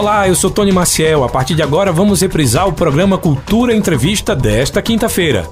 Olá, eu sou Tony Maciel. A partir de agora vamos reprisar o programa Cultura Entrevista desta quinta-feira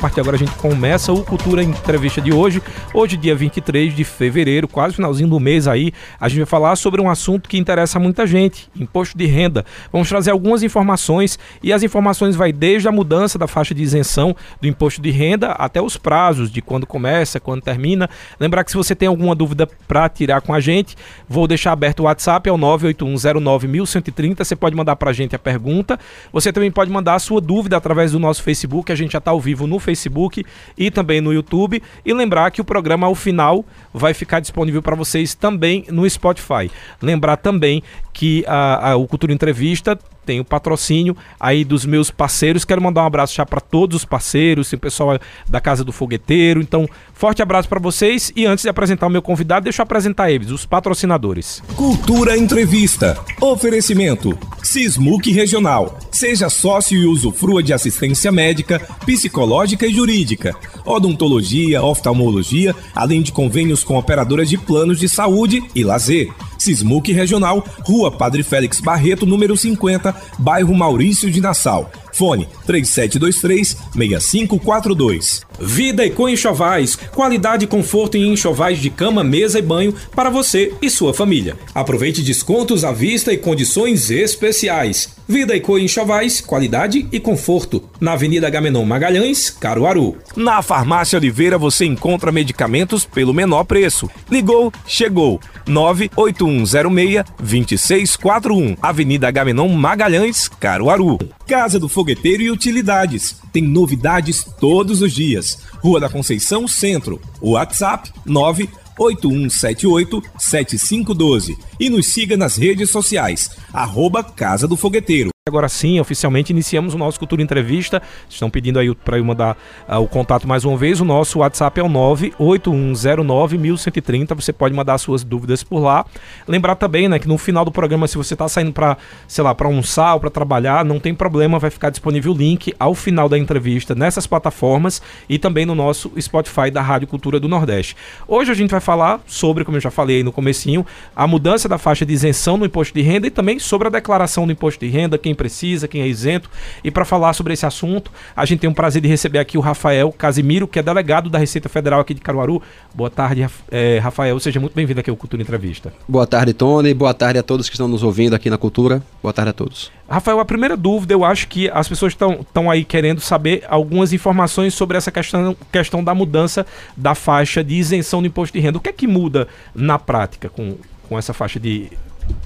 partir de agora a gente começa o Cultura Entrevista de hoje. Hoje, dia 23 de fevereiro, quase finalzinho do mês aí, a gente vai falar sobre um assunto que interessa muita gente, imposto de renda. Vamos trazer algumas informações e as informações vai desde a mudança da faixa de isenção do imposto de renda até os prazos de quando começa, quando termina. Lembrar que se você tem alguma dúvida para tirar com a gente, vou deixar aberto o WhatsApp, é o 981091130. Você pode mandar para a gente a pergunta. Você também pode mandar a sua dúvida através do nosso Facebook, a gente já está ao vivo no Facebook Facebook e também no YouTube. E lembrar que o programa ao final vai ficar disponível para vocês também no Spotify. Lembrar também que a, a, o Cultura Entrevista tem o patrocínio aí dos meus parceiros. Quero mandar um abraço já para todos os parceiros, o pessoal da Casa do Fogueteiro. Então, forte abraço para vocês. E antes de apresentar o meu convidado, deixa eu apresentar eles, os patrocinadores. Cultura Entrevista. Oferecimento. Sismuc Regional. Seja sócio e usufrua de assistência médica, psicológica e jurídica, odontologia, oftalmologia, além de convênios com operadoras de planos de saúde e lazer. Sismuc Regional, Rua Padre Félix Barreto, número 50, bairro Maurício de Nassau. Fone 3723-6542. Vida Eco Enxovais. Qualidade e conforto em enxovais de cama, mesa e banho para você e sua família. Aproveite descontos à vista e condições especiais. Vida Eco Enxovais, qualidade e conforto. Na Avenida Gamenon Magalhães, Caruaru. Na Farmácia Oliveira você encontra medicamentos pelo menor preço. Ligou, chegou. 98106-2641. Avenida Gamenon Magalhães, Caruaru. Casa do Fogueteiro e Utilidades. Tem novidades todos os dias. Rua da Conceição Centro. WhatsApp 981787512. E nos siga nas redes sociais. Arroba Casa do Fogueteiro. Agora sim, oficialmente iniciamos o nosso Cultura Entrevista. Estão pedindo aí para eu mandar uh, o contato mais uma vez. O nosso WhatsApp é o 981091130. Você pode mandar suas dúvidas por lá. Lembrar também, né, que no final do programa, se você está saindo para, sei lá, para almoçar ou para trabalhar, não tem problema, vai ficar disponível o link ao final da entrevista nessas plataformas e também no nosso Spotify da Rádio Cultura do Nordeste. Hoje a gente vai falar sobre, como eu já falei no comecinho, a mudança da faixa de isenção no imposto de renda e também sobre a declaração do imposto de renda, quem precisa, quem é isento. E para falar sobre esse assunto, a gente tem o prazer de receber aqui o Rafael Casimiro, que é delegado da Receita Federal aqui de Caruaru. Boa tarde, é, Rafael. Seja muito bem-vindo aqui ao Cultura Entrevista. Boa tarde, Tony. Boa tarde a todos que estão nos ouvindo aqui na Cultura. Boa tarde a todos. Rafael, a primeira dúvida, eu acho que as pessoas estão aí querendo saber algumas informações sobre essa questão, questão da mudança da faixa de isenção do imposto de renda. O que é que muda na prática com, com essa faixa de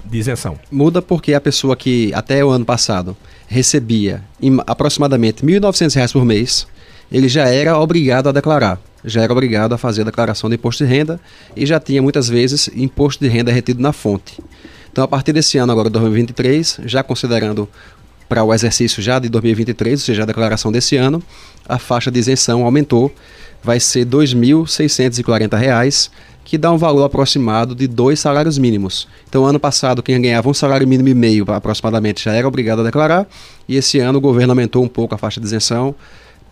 de isenção? Muda porque a pessoa que até o ano passado recebia aproximadamente R$ 1.900 por mês, ele já era obrigado a declarar, já era obrigado a fazer a declaração de imposto de renda e já tinha muitas vezes imposto de renda retido na fonte. Então, a partir desse ano, agora 2023, já considerando para o exercício já de 2023, ou seja, a declaração desse ano, a faixa de isenção aumentou, vai ser R$ 2.640 que dá um valor aproximado de dois salários mínimos. Então, ano passado, quem ganhava um salário mínimo e meio aproximadamente já era obrigado a declarar, e esse ano o governo aumentou um pouco a faixa de isenção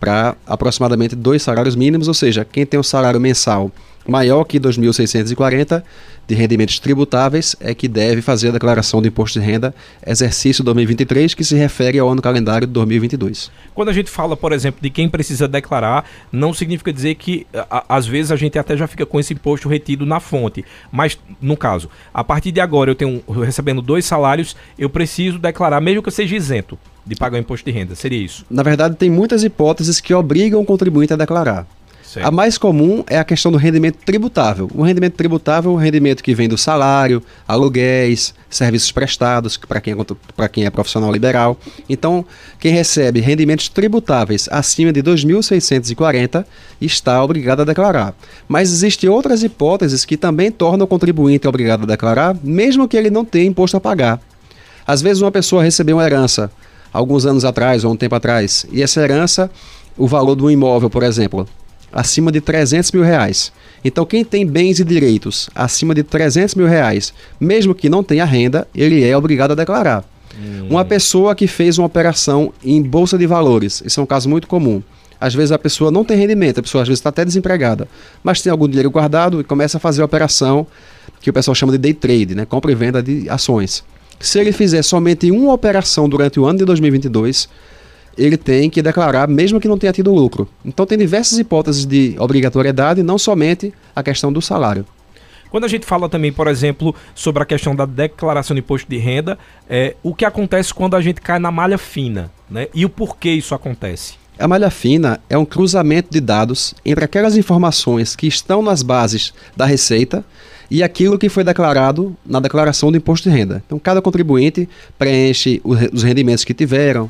para aproximadamente dois salários mínimos, ou seja, quem tem um salário mensal maior que 2.640 de rendimentos tributáveis é que deve fazer a declaração do imposto de renda exercício 2023, que se refere ao ano calendário de 2022. Quando a gente fala, por exemplo, de quem precisa declarar, não significa dizer que a, às vezes a gente até já fica com esse imposto retido na fonte. Mas, no caso, a partir de agora eu tenho recebendo dois salários, eu preciso declarar, mesmo que eu seja isento de pagar o imposto de renda. Seria isso? Na verdade, tem muitas hipóteses que obrigam o contribuinte a declarar. A mais comum é a questão do rendimento tributável. O rendimento tributável é o rendimento que vem do salário, aluguéis, serviços prestados para quem, é, quem é profissional liberal. Então, quem recebe rendimentos tributáveis acima de 2.640 está obrigado a declarar. Mas existem outras hipóteses que também tornam o contribuinte obrigado a declarar, mesmo que ele não tenha imposto a pagar. Às vezes, uma pessoa recebeu uma herança alguns anos atrás ou um tempo atrás, e essa herança, o valor do imóvel, por exemplo, acima de 300 mil reais. Então, quem tem bens e direitos acima de 300 mil reais, mesmo que não tenha renda, ele é obrigado a declarar. Hum. Uma pessoa que fez uma operação em bolsa de valores, isso é um caso muito comum. Às vezes a pessoa não tem rendimento, a pessoa às vezes está até desempregada, mas tem algum dinheiro guardado e começa a fazer a operação que o pessoal chama de day trade, né? compra e venda de ações. Se ele fizer somente uma operação durante o ano de 2022, ele tem que declarar, mesmo que não tenha tido lucro. Então, tem diversas hipóteses de obrigatoriedade, não somente a questão do salário. Quando a gente fala também, por exemplo, sobre a questão da declaração de imposto de renda, é, o que acontece quando a gente cai na malha fina, né? E o porquê isso acontece? A malha fina é um cruzamento de dados entre aquelas informações que estão nas bases da Receita e aquilo que foi declarado na declaração do imposto de renda. Então, cada contribuinte preenche os rendimentos que tiveram,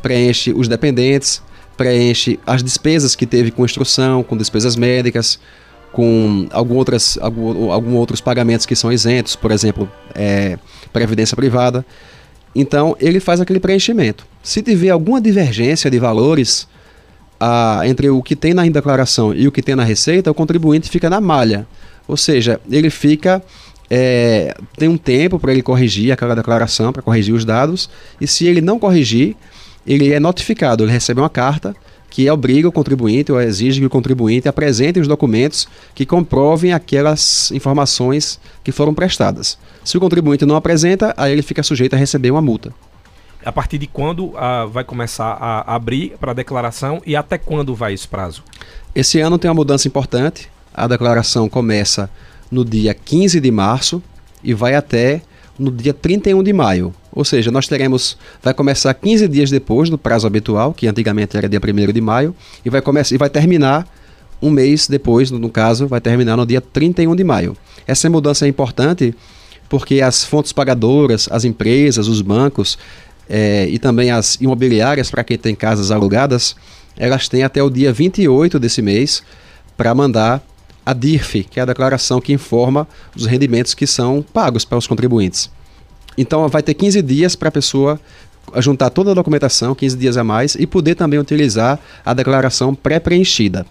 preenche os dependentes, preenche as despesas que teve com instrução, com despesas médicas, com algum outras, algum, algum outros pagamentos que são isentos, por exemplo, é, previdência privada. Então, ele faz aquele preenchimento. Se tiver alguma divergência de valores a, entre o que tem na declaração e o que tem na receita, o contribuinte fica na malha. Ou seja, ele fica. É, tem um tempo para ele corrigir aquela declaração, para corrigir os dados, e se ele não corrigir, ele é notificado, ele recebe uma carta que obriga o contribuinte ou exige que o contribuinte apresente os documentos que comprovem aquelas informações que foram prestadas. Se o contribuinte não apresenta, aí ele fica sujeito a receber uma multa. A partir de quando ah, vai começar a abrir para a declaração e até quando vai esse prazo? Esse ano tem uma mudança importante. A declaração começa no dia 15 de março e vai até no dia 31 de maio. Ou seja, nós teremos, vai começar 15 dias depois do prazo habitual, que antigamente era dia 1 de maio, e vai, começar, e vai terminar um mês depois, no, caso, vai terminar no dia 31 de maio. Essa mudança é importante porque as fontes pagadoras, as empresas, os bancos é, e também as imobiliárias, para quem tem casas alugadas, elas têm até o dia 28 desse mês para mandar a DIRF, que é a declaração que informa os rendimentos que são pagos para os contribuintes. Então vai ter 15 dias para a pessoa juntar toda a documentação, 15 dias a mais, e poder também utilizar a declaração pré-preenchida.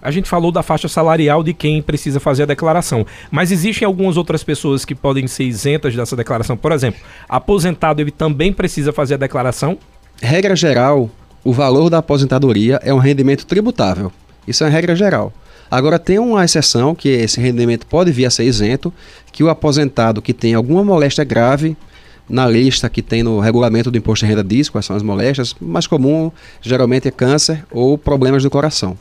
A gente falou da faixa salarial de quem precisa fazer a declaração, mas existem algumas outras pessoas que podem ser isentas dessa declaração. Por exemplo, aposentado ele também precisa fazer a declaração? Regra geral, o valor da aposentadoria é um rendimento tributável. Isso é a regra geral. Agora tem uma exceção que esse rendimento pode vir a ser isento, que o aposentado que tem alguma moléstia grave na lista que tem no regulamento do imposto de renda diz quais são as moléstias, mais comum geralmente é câncer ou problemas do coração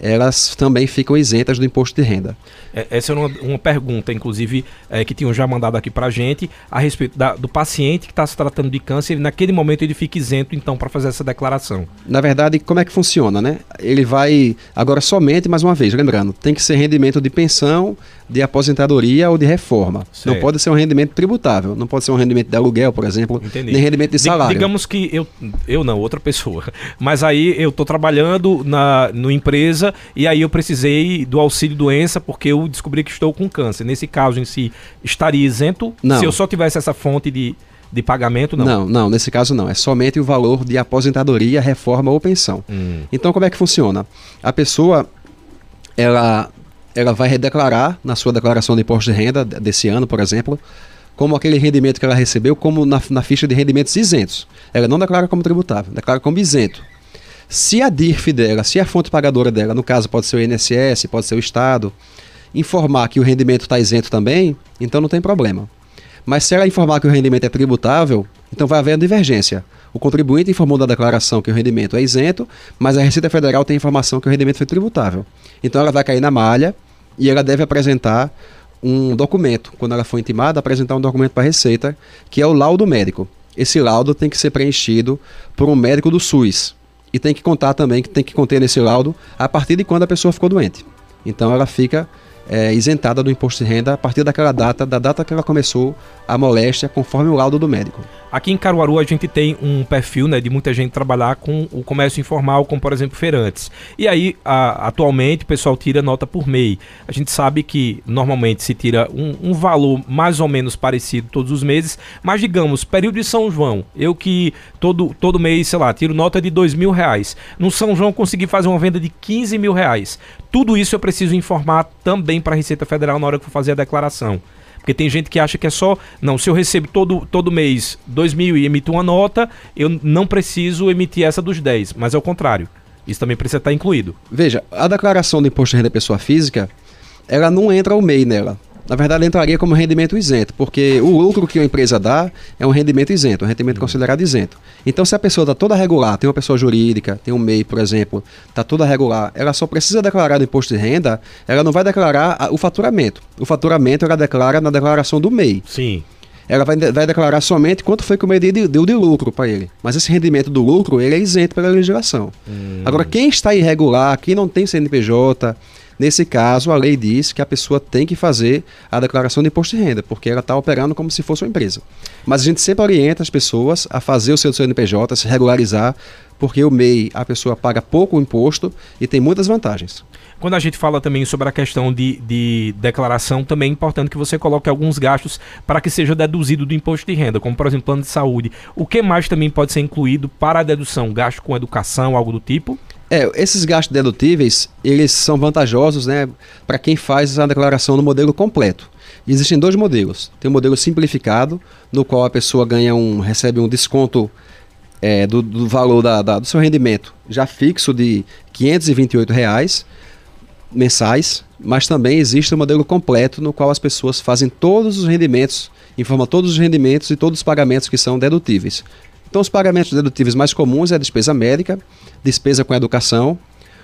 elas também ficam isentas do imposto de renda. É, essa é uma, uma pergunta, inclusive, é, que tinham já mandado aqui para a gente, a respeito da, do paciente que está se tratando de câncer, naquele momento ele fica isento, então, para fazer essa declaração. Na verdade, como é que funciona, né? Ele vai, agora somente, mais uma vez, lembrando, tem que ser rendimento de pensão, de aposentadoria ou de reforma. Certo. Não pode ser um rendimento tributável, não pode ser um rendimento de aluguel, por exemplo, Entendi. nem rendimento de salário. Digamos que eu, eu não, outra pessoa, mas aí eu estou trabalhando na no empresa e aí eu precisei do auxílio doença porque eu descobri que estou com câncer. Nesse caso em si, estaria isento não. se eu só tivesse essa fonte de, de pagamento, não? Não, não, nesse caso não. É somente o valor de aposentadoria, reforma ou pensão. Hum. Então, como é que funciona? A pessoa, ela, ela vai redeclarar na sua declaração de imposto de renda desse ano, por exemplo, como aquele rendimento que ela recebeu, como na, na ficha de rendimentos isentos. Ela não declara como tributável, declara como isento. Se a DIRF dela, se a fonte pagadora dela, no caso pode ser o INSS, pode ser o Estado, informar que o rendimento está isento também, então não tem problema. Mas se ela informar que o rendimento é tributável, então vai haver divergência. O contribuinte informou da declaração que o rendimento é isento, mas a Receita Federal tem informação que o rendimento foi tributável. Então ela vai cair na malha e ela deve apresentar um documento. Quando ela for intimada, apresentar um documento para a Receita, que é o laudo médico. Esse laudo tem que ser preenchido por um médico do SUS e tem que contar também, que tem que conter nesse laudo a partir de quando a pessoa ficou doente. Então ela fica é, isentada do imposto de renda a partir daquela data, da data que ela começou a moléstia, conforme o laudo do médico. Aqui em Caruaru a gente tem um perfil né, de muita gente trabalhar com o comércio informal, como por exemplo feirantes. E aí, a, atualmente, o pessoal tira nota por MEI. A gente sabe que normalmente se tira um, um, valor mais ou menos parecido todos os meses, mas digamos, período de São João, eu que todo, todo mês, sei lá, tiro nota de dois mil reais. No São João consegui fazer uma venda de 15 mil reais. Tudo isso eu preciso informar também para a Receita Federal na hora que for fazer a declaração. Porque tem gente que acha que é só. Não, se eu recebo todo, todo mês 2 mil e emito uma nota, eu não preciso emitir essa dos 10. Mas é o contrário. Isso também precisa estar incluído. Veja, a declaração do imposto de renda pessoa física, ela não entra o MEI nela. Na verdade, entraria como rendimento isento, porque o lucro que a empresa dá é um rendimento isento, um rendimento uhum. considerado isento. Então, se a pessoa está toda regular, tem uma pessoa jurídica, tem um MEI, por exemplo, está toda regular, ela só precisa declarar o imposto de renda, ela não vai declarar o faturamento. O faturamento ela declara na declaração do MEI. Sim ela vai, vai declarar somente quanto foi que o MEI deu de, de lucro para ele. Mas esse rendimento do lucro, ele é isento pela legislação. Hum. Agora, quem está irregular, quem não tem CNPJ, Nesse caso, a lei diz que a pessoa tem que fazer a declaração de imposto de renda, porque ela está operando como se fosse uma empresa. Mas a gente sempre orienta as pessoas a fazer o seu CNPJ, se regularizar, porque o MEI a pessoa paga pouco imposto e tem muitas vantagens. Quando a gente fala também sobre a questão de, de declaração, também é importante que você coloque alguns gastos para que seja deduzido do imposto de renda, como por exemplo plano de saúde. O que mais também pode ser incluído para a dedução? Gasto com educação, algo do tipo? É, esses gastos dedutíveis, eles são vantajosos, né, para quem faz a declaração no modelo completo. Existem dois modelos. Tem o um modelo simplificado, no qual a pessoa ganha um, recebe um desconto é, do, do, valor da, da, do seu rendimento já fixo de 528 reais mensais, mas também existe o um modelo completo no qual as pessoas fazem todos os rendimentos, informam todos os rendimentos e todos os pagamentos que são dedutíveis. Então, os pagamentos dedutíveis mais comuns é a despesa médica, despesa com educação,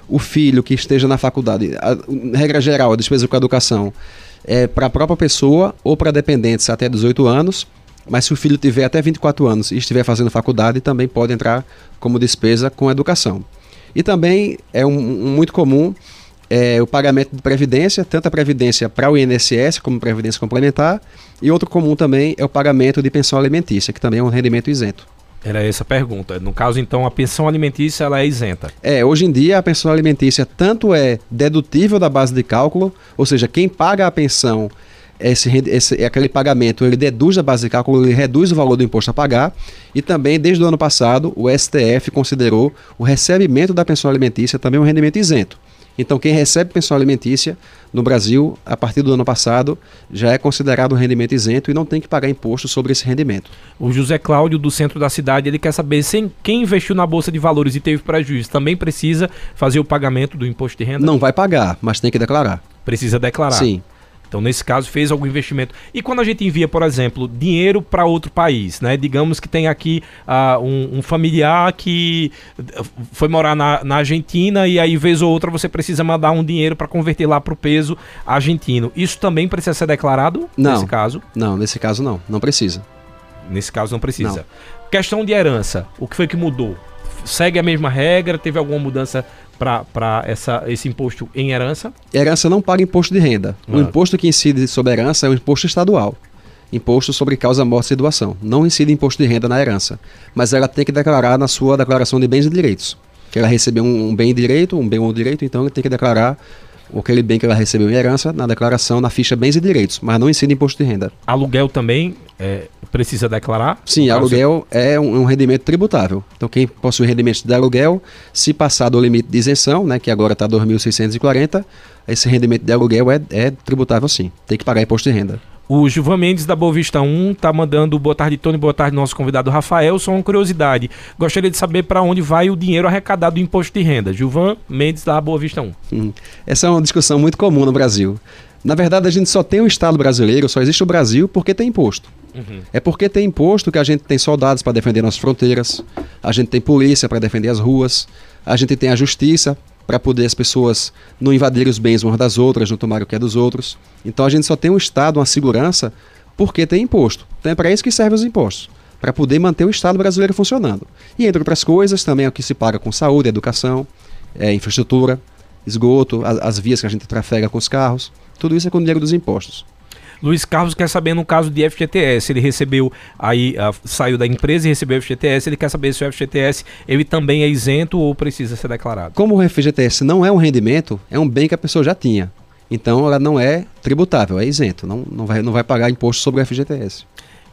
o filho que esteja na faculdade, a, regra geral, a despesa com educação é para a própria pessoa ou para dependentes até 18 anos, mas se o filho tiver até 24 anos e estiver fazendo faculdade, também pode entrar como despesa com educação. E também é um, um muito comum é, o pagamento de previdência, tanto a previdência para o INSS como previdência complementar, e outro comum também é o pagamento de pensão alimentícia, que também é um rendimento isento. Era essa a pergunta. No caso, então, a pensão alimentícia ela é isenta? É, hoje em dia a pensão alimentícia tanto é dedutível da base de cálculo, ou seja, quem paga a pensão, esse, esse, aquele pagamento, ele deduz da base de cálculo, ele reduz o valor do imposto a pagar, e também, desde o ano passado, o STF considerou o recebimento da pensão alimentícia também um rendimento isento. Então, quem recebe pensão alimentícia no Brasil, a partir do ano passado, já é considerado um rendimento isento e não tem que pagar imposto sobre esse rendimento. O José Cláudio, do centro da cidade, ele quer saber se quem investiu na Bolsa de Valores e teve prejuízo também precisa fazer o pagamento do imposto de renda? Não vai pagar, mas tem que declarar. Precisa declarar. Sim. Então, nesse caso, fez algum investimento. E quando a gente envia, por exemplo, dinheiro para outro país, né? Digamos que tem aqui uh, um, um, familiar que foi morar na, na, Argentina e aí, vez ou outra, você precisa mandar um dinheiro para converter lá para o peso argentino. Isso também precisa ser declarado não, nesse caso? Não, nesse caso não. Não precisa. Nesse caso não precisa. Não. Questão de herança. O que foi que mudou? Segue a mesma regra? Teve alguma mudança para esse imposto em herança? Herança não paga imposto de renda. Ah. O imposto que incide sobre herança é o imposto estadual. Imposto sobre causa, morte e doação. Não incide imposto de renda na herança. Mas ela tem que declarar na sua declaração de bens e direitos. Que ela recebeu um, um bem direito, um bem ou direito, então ela tem que declarar aquele bem que ela recebeu em herança na declaração, na ficha bens e direitos, mas não incide imposto de renda. Aluguel também é, precisa declarar? Sim, aluguel é um, um, rendimento tributável. Então, quem possui rendimento de aluguel, se passar do limite de isenção, né, que agora está 2.640, esse rendimento de aluguel é, é tributável sim. Tem que pagar imposto de renda. O Gilvan Mendes da Boa Vista 1 tá mandando boa tarde, Tony, boa tarde, nosso convidado Rafael. Só uma curiosidade. Gostaria de saber para onde vai o dinheiro arrecadado do imposto de renda. Gilvan Mendes da Boa Vista 1. Hum, essa é uma discussão muito comum no Brasil. Na verdade, a gente só tem o Estado brasileiro, só existe o Brasil porque tem imposto. Uhum. É porque tem imposto que a gente tem soldados para defender nossas fronteiras, a gente tem polícia para defender as ruas, a gente tem a justiça para poder as pessoas não invadirem os bens umas das outras, não tomarem o que é dos outros. Então a gente só tem um Estado, uma segurança, porque tem imposto. Então é para isso que servem os impostos. Para poder manter o Estado brasileiro funcionando. E entre outras coisas, também é o que se paga com saúde, educação, é, infraestrutura, esgoto, as, as vias que a gente trafega com os carros. Tudo isso é com o dinheiro dos impostos. Luiz Carlos quer saber no caso de FGTS, ele recebeu aí, saiu da empresa e recebeu FGTS, ele quer saber se o FGTS ele também é isento ou precisa ser declarado. Como o FGTS não é um rendimento, é um bem que a pessoa já tinha. Então ela não é tributável, é isento, não, não, vai, não vai pagar imposto sobre o FGTS.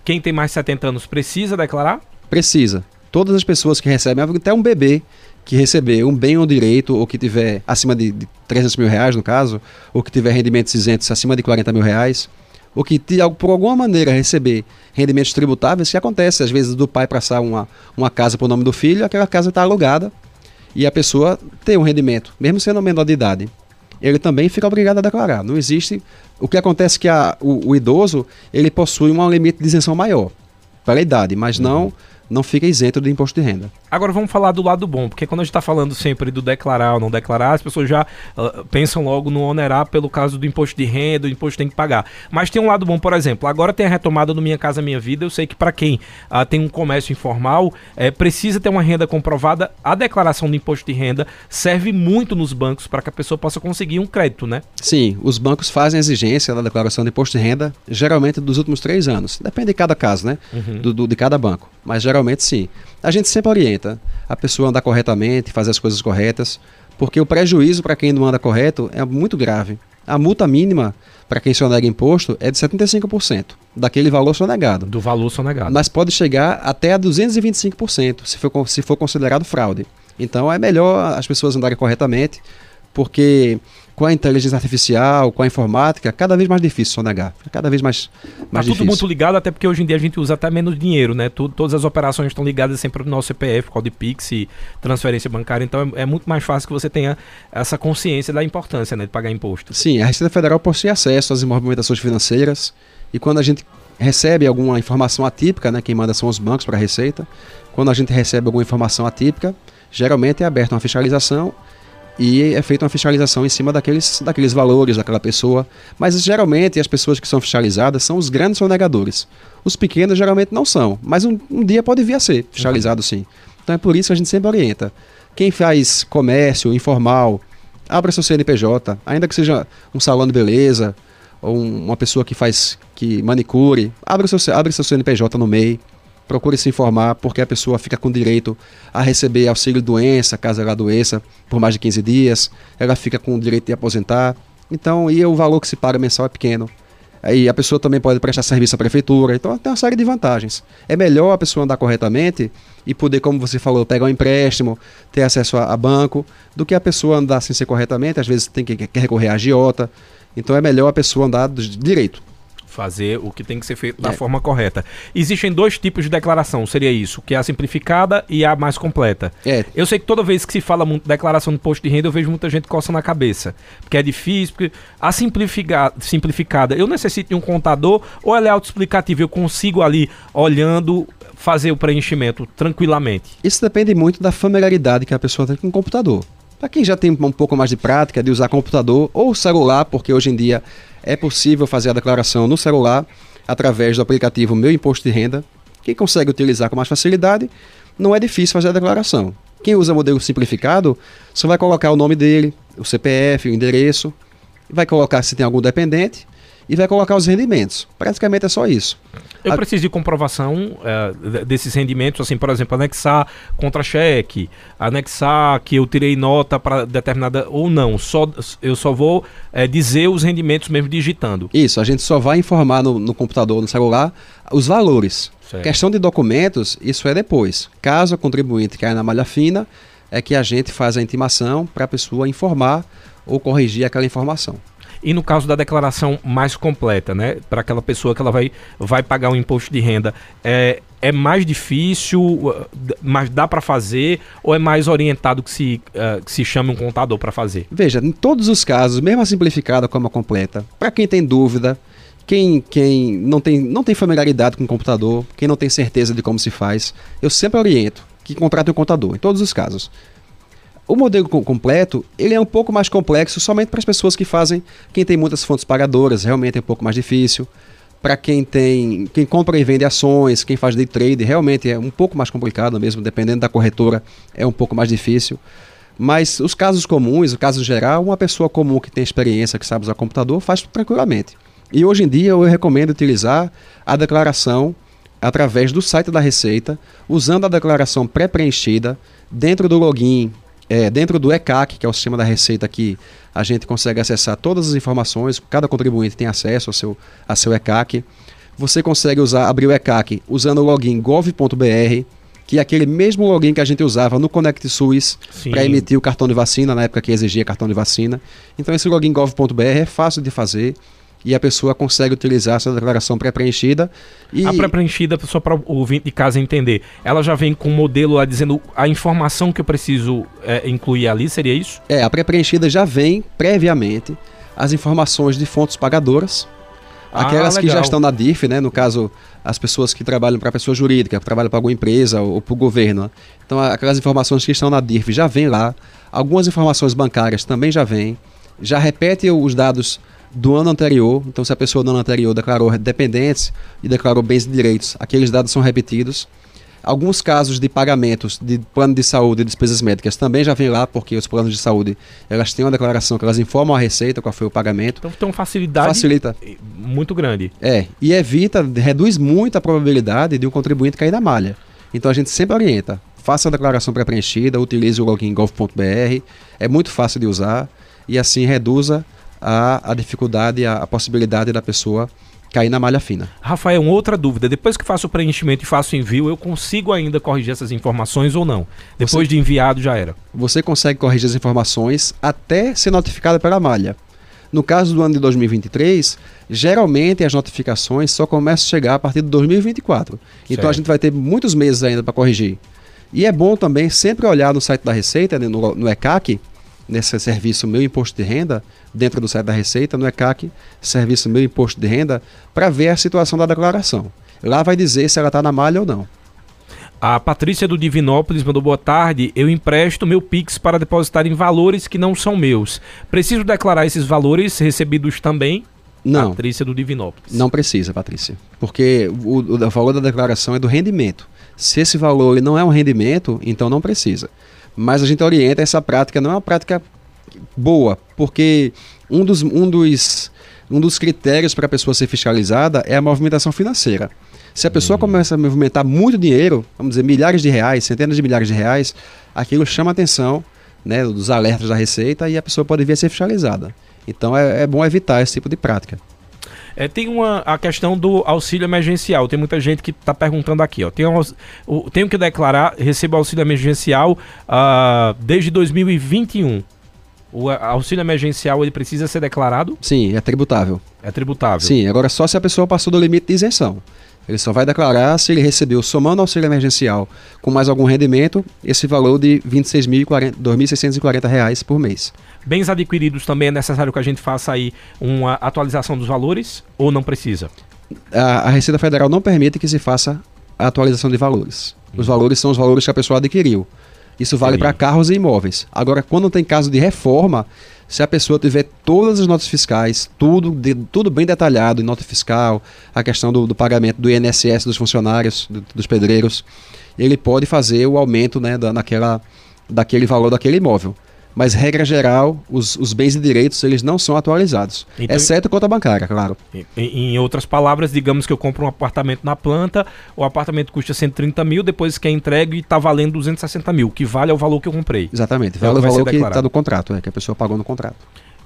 Quem tem mais de 70 anos precisa declarar? Precisa. Todas as pessoas que recebem, até um bebê que receber um bem ou direito, ou que tiver acima de, de 300 mil reais, no caso, ou que tiver rendimentos isentos acima de 40 mil reais, ou que por alguma maneira receber rendimentos tributáveis, que acontece às vezes do pai passar uma, uma casa para o nome do filho, aquela casa está alugada e a pessoa tem um rendimento, mesmo sendo menor de idade. ele também fica obrigado a declarar. Não existe. O que acontece é que a, o, o idoso ele possui um limite de isenção maior pela idade, mas uhum. não não fica isento do imposto de renda. Agora vamos falar do lado bom, porque quando a gente está falando sempre do declarar ou não declarar, as pessoas já uh, pensam logo no onerar pelo caso do imposto de renda, o imposto tem que pagar. Mas tem um lado bom, por exemplo, agora tem a retomada do Minha Casa Minha Vida. Eu sei que para quem uh, tem um comércio informal, é, precisa ter uma renda comprovada. A declaração do imposto de renda serve muito nos bancos para que a pessoa possa conseguir um crédito, né? Sim, os bancos fazem a exigência da declaração de imposto de renda, geralmente dos últimos três anos. Depende de cada caso, né? Uhum. Do, do, de cada banco. Mas geralmente sim. A gente sempre orienta a pessoa a andar corretamente, fazer as coisas corretas, porque o prejuízo para quem não anda correto é muito grave. A multa mínima para quem sonega imposto é de 75% daquele valor sonegado. Do valor sonegado. Mas pode chegar até a 225% se for, se for considerado fraude. Então é melhor as pessoas andarem corretamente, porque com a inteligência artificial, com a informática, cada vez mais difícil sonegar. Cada vez mais, mais tá tudo muito ligado, até porque hoje em dia a gente usa até menos dinheiro, né? Tudo, todas as operações estão ligadas sempre no nosso CPF, código Pix e transferência bancária. Então é, é, muito mais fácil que você tenha essa consciência da importância né, de pagar imposto. Sim, a Receita Federal possui acesso às movimentações financeiras e quando a gente recebe alguma informação atípica, né? Quem manda são os bancos para a Receita. Quando a gente recebe alguma informação atípica, geralmente é aberta uma fiscalização e é feita uma fiscalização em cima daqueles, daqueles valores daquela pessoa. Mas geralmente as pessoas que são fiscalizadas são os grandes sonegadores. Os pequenos geralmente não são, mas um, um dia pode vir a ser fiscalizado uhum. sim. Então é por isso que a gente sempre orienta. Quem faz comércio informal, abra seu CNPJ, ainda que seja um salão de beleza, ou uma pessoa que faz que manicure, abre seu, abre seu CNPJ no MEI procure se informar, porque a pessoa fica com direito a receber auxílio doença, caso ela adoeça, por mais de 15 dias, ela fica com o direito de aposentar. Então, e o valor que se paga mensal é pequeno. Aí a pessoa também pode prestar serviço à prefeitura, então tem uma série de vantagens. É melhor a pessoa andar corretamente e poder, como você falou, pegar um empréstimo, ter acesso a, a banco, do que a pessoa andar sem ser corretamente, às vezes tem que, que recorrer a agiota. Então é melhor a pessoa andar direito fazer o que tem que ser feito da é. forma correta. Existem dois tipos de declaração, seria isso, que é a simplificada e a mais completa. É. Eu sei que toda vez que se fala muito declaração de imposto de renda, eu vejo muita gente coçando a cabeça, porque é difícil, porque a simplificada, simplificada, eu necessito de um contador ou ela é autoexplicativa, eu consigo ali olhando fazer o preenchimento tranquilamente. Isso depende muito da familiaridade que a pessoa tem com o computador. Para quem já tem um pouco mais de prática de usar computador ou celular, porque hoje em dia é possível fazer a declaração no celular através do aplicativo Meu Imposto de Renda. Quem consegue utilizar com mais facilidade, não é difícil fazer a declaração. Quem usa modelo simplificado, só vai colocar o nome dele, o CPF, o endereço, vai colocar se tem algum dependente e vai colocar os rendimentos. Praticamente é só isso. Eu a... preciso de comprovação é, desses rendimentos, assim, por exemplo, anexar contra-cheque, anexar que eu tirei nota para determinada ou não. Só, eu só vou é, dizer os rendimentos mesmo digitando. Isso, a gente só vai informar no, no computador, no celular, os valores. Certo. Questão de documentos, isso é depois. Caso o contribuinte caia na malha fina, é que a gente faz a intimação para a pessoa informar ou corrigir aquela informação. E no caso da declaração mais completa, né, para aquela pessoa que ela vai, vai pagar o um imposto de renda, é, é mais difícil, uh, mas dá para fazer ou é mais orientado que se, uh, que se chame um contador para fazer? Veja, em todos os casos, mesmo a simplificada como a completa, para quem tem dúvida, quem, quem não, tem, não tem familiaridade com o computador, quem não tem certeza de como se faz, eu sempre oriento que contrate um contador, em todos os casos. O modelo completo, ele é um pouco mais complexo somente para as pessoas que fazem, quem tem muitas fontes pagadoras, realmente é um pouco mais difícil. Para quem tem, quem compra e vende ações, quem faz day trade, realmente é um pouco mais complicado mesmo, dependendo da corretora, é um pouco mais difícil. Mas os casos comuns, o caso geral, uma pessoa comum que tem experiência, que sabe usar computador, faz tranquilamente. E hoje em dia eu recomendo utilizar a declaração através do site da Receita, usando a declaração pré-preenchida dentro do login é, dentro do ECAC, que é o sistema da Receita que a gente consegue acessar todas as informações, cada contribuinte tem acesso ao seu, a seu ECAC. Você consegue usar, abrir o ECAC usando o login gov.br, que é aquele mesmo login que a gente usava no Connect SUS para emitir o cartão de vacina, na época que exigia cartão de vacina. Então esse login gov.br é fácil de fazer e a pessoa consegue utilizar essa declaração pré-preenchida. E... A pré-preenchida, só para o ouvinte de casa entender, ela já vem com um modelo lá dizendo a informação que eu preciso é, incluir ali, seria isso? É, a pré-preenchida já vem previamente as informações de fontes pagadoras, ah, aquelas ah, que já estão na DIF, né? No caso, as pessoas que trabalham para pessoa jurídica, que trabalham para alguma empresa ou para o governo. Né? Então, aquelas informações que estão na DIF já vêm lá. Algumas informações bancárias também já vêm. Já repete os dados do ano anterior. Então, se a pessoa no ano anterior declarou dependentes e declarou bens e direitos, aqueles dados são repetidos. Alguns casos de pagamentos de plano de saúde e despesas médicas também já vem lá, porque os planos de saúde elas têm uma declaração que elas informam a Receita qual foi o pagamento. Então tem uma facilidade Facilita. muito grande. É, e evita, reduz muito a probabilidade de um contribuinte cair na malha. Então a gente sempre orienta, faça a declaração pré-preenchida, utilize o login gov.br, é muito fácil de usar e assim reduza a, a dificuldade, a, a possibilidade da pessoa cair na malha fina. Rafael, uma outra dúvida. Depois que faço o preenchimento e faço o envio, eu consigo ainda corrigir essas informações ou não? Depois você, de enviado já era. Você consegue corrigir as informações até ser notificada pela malha. No caso do ano de 2023, geralmente as notificações só começam a chegar a partir de 2024. Certo. Então a gente vai ter muitos meses ainda para corrigir. E é bom também sempre olhar no site da Receita, né, no, no ECAC, nesse serviço Meu Imposto de Renda, dentro do site da Receita, no ECAC, serviço Meu Imposto de Renda, para ver a situação da declaração. Lá vai dizer se ela está na malha ou não. A Patrícia do Divinópolis mandou boa tarde. Eu empresto meu Pix para depositar em valores que não são meus. Preciso declarar esses valores recebidos também? Não. Patrícia do Divinópolis. Não precisa, Patrícia. Porque o, o, valor da declaração é do rendimento. Se esse valor não é um rendimento, então não precisa. Mas a gente orienta essa prática, não é uma prática boa, porque um dos, um dos, um dos critérios para a pessoa ser fiscalizada é a movimentação financeira. Se a pessoa uhum. começa a movimentar muito dinheiro, vamos dizer milhares de reais, centenas de milhares de reais, aquilo chama a atenção né, dos alertas da Receita e a pessoa pode vir a ser fiscalizada. Então é, é bom evitar esse tipo de prática. É, tem uma, a questão do auxílio emergencial. Tem muita gente que está perguntando aqui. Ó. Tem um, tenho que declarar, recebo auxílio emergencial uh, desde 2021. O auxílio emergencial ele precisa ser declarado? Sim, é tributável. É tributável. Sim, agora só se a pessoa passou do limite de isenção. Ele só vai declarar se ele recebeu, somando auxílio emergencial com mais algum rendimento, esse valor de R$ 26.640 por mês. Bens adquiridos também é necessário que a gente faça aí uma atualização dos valores ou não precisa? A, a Receita Federal não permite que se faça a atualização de valores. Os valores são os valores que a pessoa adquiriu. Isso vale para carros e imóveis. Agora, quando tem caso de reforma, se a pessoa tiver todas as notas fiscais, tudo, de, tudo bem detalhado em nota fiscal, a questão do, do pagamento do INSS dos funcionários, do, dos pedreiros, ele pode fazer o aumento né, da, naquela, daquele valor daquele imóvel mas regra geral, os, os bens e direitos eles não são atualizados, então, exceto conta bancária, claro. Em, em, outras palavras, digamos que eu compro um apartamento na planta, o apartamento custa 130 mil, depois que é entregue está valendo 260 mil, que vale ao valor que eu comprei. Exatamente, vale então, o valor que está no contrato, é, que a pessoa pagou no contrato.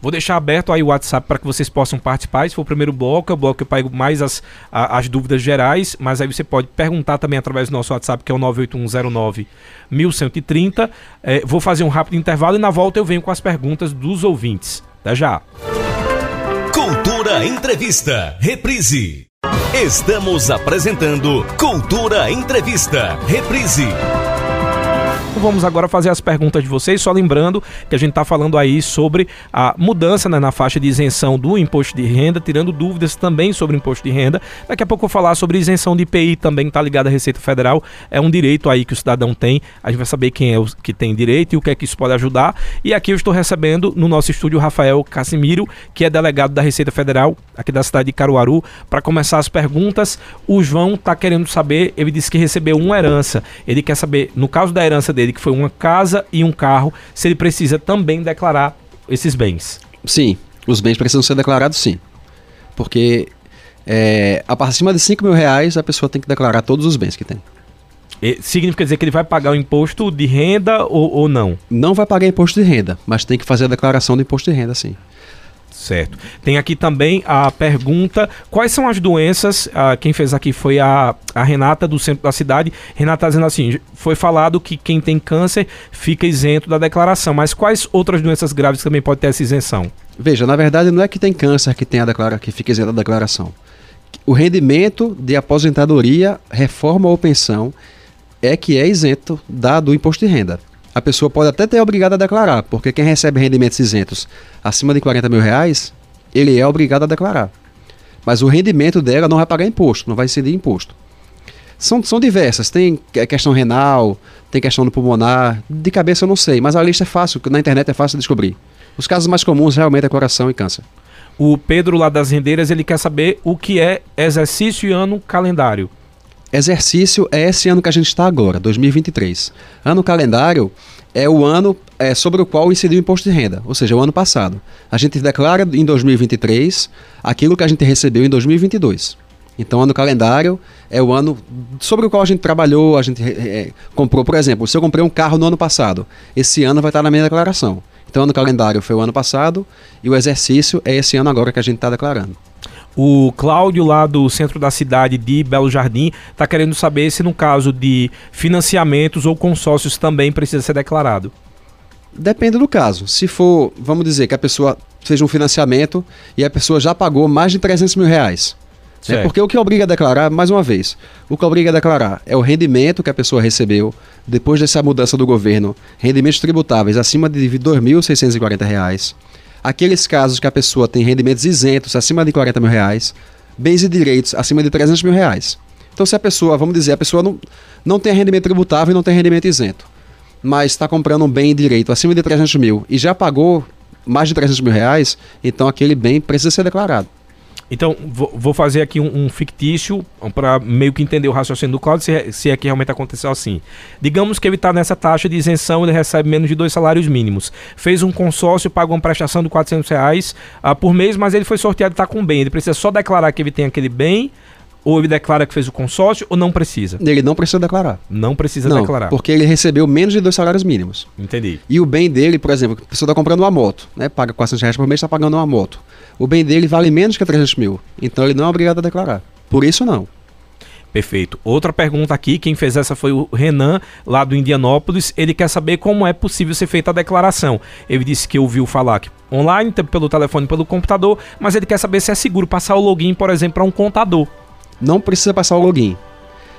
Vou deixar aberto aí o WhatsApp para que vocês possam participar. Esse foi o primeiro bloco, é o bloco que eu pego mais as, a, as dúvidas gerais, mas aí você pode perguntar também através do nosso WhatsApp, que é o 98109 1130. É, vou fazer um rápido intervalo e na volta eu venho com as perguntas dos ouvintes. Até já. Cultura Entrevista, reprise. Estamos apresentando Cultura Entrevista, reprise. Vamos agora fazer as perguntas de vocês, só lembrando que a gente está falando aí sobre a mudança né, na faixa de isenção do imposto de renda, tirando dúvidas também sobre imposto de renda. Daqui a pouco eu vou falar sobre isenção de IPI também, está ligado à Receita Federal. É um direito aí que o cidadão tem. A gente vai saber quem é o que tem direito e o que é que isso pode ajudar. E aqui eu estou recebendo no nosso estúdio o Rafael Casimiro, que é delegado da Receita Federal, aqui da cidade de Caruaru, para começar as perguntas. O João está querendo saber, ele disse que recebeu uma herança. Ele quer saber, no caso da herança dele, dele, que foi uma casa e um carro, se ele precisa também declarar esses bens. Sim, os bens precisam ser declarados sim. Porque é, a partir de 5 mil reais a pessoa tem que declarar todos os bens que tem. E significa dizer que ele vai pagar o imposto de renda ou, ou não? Não vai pagar imposto de renda, mas tem que fazer a declaração do imposto de renda sim. Certo. Tem aqui também a pergunta: quais são as doenças? Ah, quem fez aqui foi a, a Renata do centro da cidade. Renata está dizendo assim: foi falado que quem tem câncer fica isento da declaração, mas quais outras doenças graves também pode ter essa isenção? Veja, na verdade não é que tem câncer que tem a declara que fica isento da declaração. O rendimento de aposentadoria, reforma ou pensão é que é isento da, do imposto de renda a pessoa pode até ter obrigado a declarar, porque quem recebe rendimentos isentos acima de 40 mil reais, ele é obrigado a declarar. Mas o rendimento dela não vai pagar imposto, não vai incidir imposto. São, são diversas, tem questão renal, tem questão do pulmonar, de cabeça eu não sei, mas a lista é fácil, na internet é fácil de descobrir. Os casos mais comuns realmente é coração e câncer. O Pedro lá das Rendeiras, ele quer saber o que é exercício e ano calendário. Exercício é esse ano que a gente está agora, 2023. Ano calendário é o ano é, sobre o qual incidiu o imposto de renda, ou seja, o ano passado. A gente declara em 2023 aquilo que a gente recebeu em 2022. Então, ano calendário é o ano sobre o qual a gente trabalhou, a gente é, comprou, por exemplo, se eu comprei um carro no ano passado, esse ano vai estar na minha declaração. Então, ano calendário foi o ano passado e o exercício é esse ano agora que a gente está declarando. O Cláudio, lá do centro da cidade de Belo Jardim, está querendo saber se, no caso de financiamentos ou consórcios, também precisa ser declarado. Depende do caso. Se for, vamos dizer que a pessoa fez um financiamento e a pessoa já pagou mais de 300 mil reais. É porque o que obriga a declarar, mais uma vez, o que obriga a declarar é o rendimento que a pessoa recebeu depois dessa mudança do governo, rendimentos tributáveis acima de R$ 2.640 aqueles casos que a pessoa tem rendimentos isentos acima de 40 mil reais, bens e direitos acima de 300 mil reais. Então, se a pessoa, vamos dizer, a pessoa não, não tem rendimento tributável e não tem rendimento isento, mas está comprando um bem e direito acima de 300 mil e já pagou mais de 300 mil reais, então aquele bem precisa ser declarado. Então, vou fazer aqui um, um fictício para meio que entender o raciocínio do Cláudio, se, é, se é que realmente aconteceu assim. Digamos que ele está nessa taxa de isenção, ele recebe menos de dois salários mínimos. Fez um consórcio, pagou uma prestação de 400 reais uh, por mês, mas ele foi sorteado e está com bem. Ele precisa só declarar que ele tem aquele bem, ou ele declara que fez o consórcio, ou não precisa? Ele não precisa declarar. Não precisa não, declarar. Porque ele recebeu menos de dois salários mínimos. Entendi. E o bem dele, por exemplo, a pessoa está comprando uma moto, né? Paga 400 reais por mês, está pagando uma moto o bem dele vale menos que 300 mil. Então ele não é obrigado a declarar. Por isso não. Perfeito. Outra pergunta aqui, quem fez essa foi o Renan, lá do Indianópolis. Ele quer saber como é possível ser feita a declaração. Ele disse que ouviu falar que online, pelo telefone, pelo computador, mas ele quer saber se é seguro passar o login, por exemplo, para um contador. Não precisa passar o login.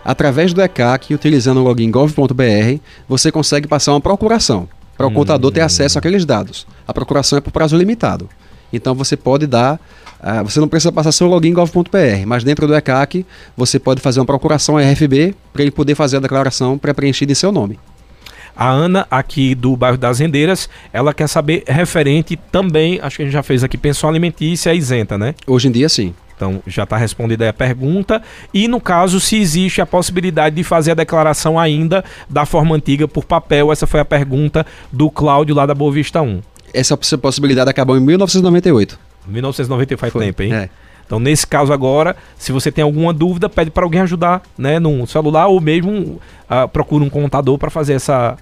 Através do ECAC, utilizando o login gov.br, você consegue passar uma procuração para o hum. contador ter acesso àqueles dados. A procuração é por prazo limitado. Então você pode dar, uh, você não precisa passar seu login gov.br, mas dentro do ECAC você pode fazer uma procuração RFB para ele poder fazer a declaração pré-preenchida em seu nome. A Ana, aqui do bairro das Rendeiras, ela quer saber referente também, acho que a gente já fez aqui, pensão alimentícia isenta, né? Hoje em dia, sim. Então já está respondida aí a pergunta. E no caso, se existe a possibilidade de fazer a declaração ainda da forma antiga por papel, essa foi a pergunta do Cláudio lá da Boa Vista 1 essa possibilidade acabou em 1998. 1998 faz Foi. tempo, hein? É. Então, nesse caso agora, se você tem alguma dúvida, pede para alguém ajudar, né, no celular ou mesmo uh, procura um contador para fazer essa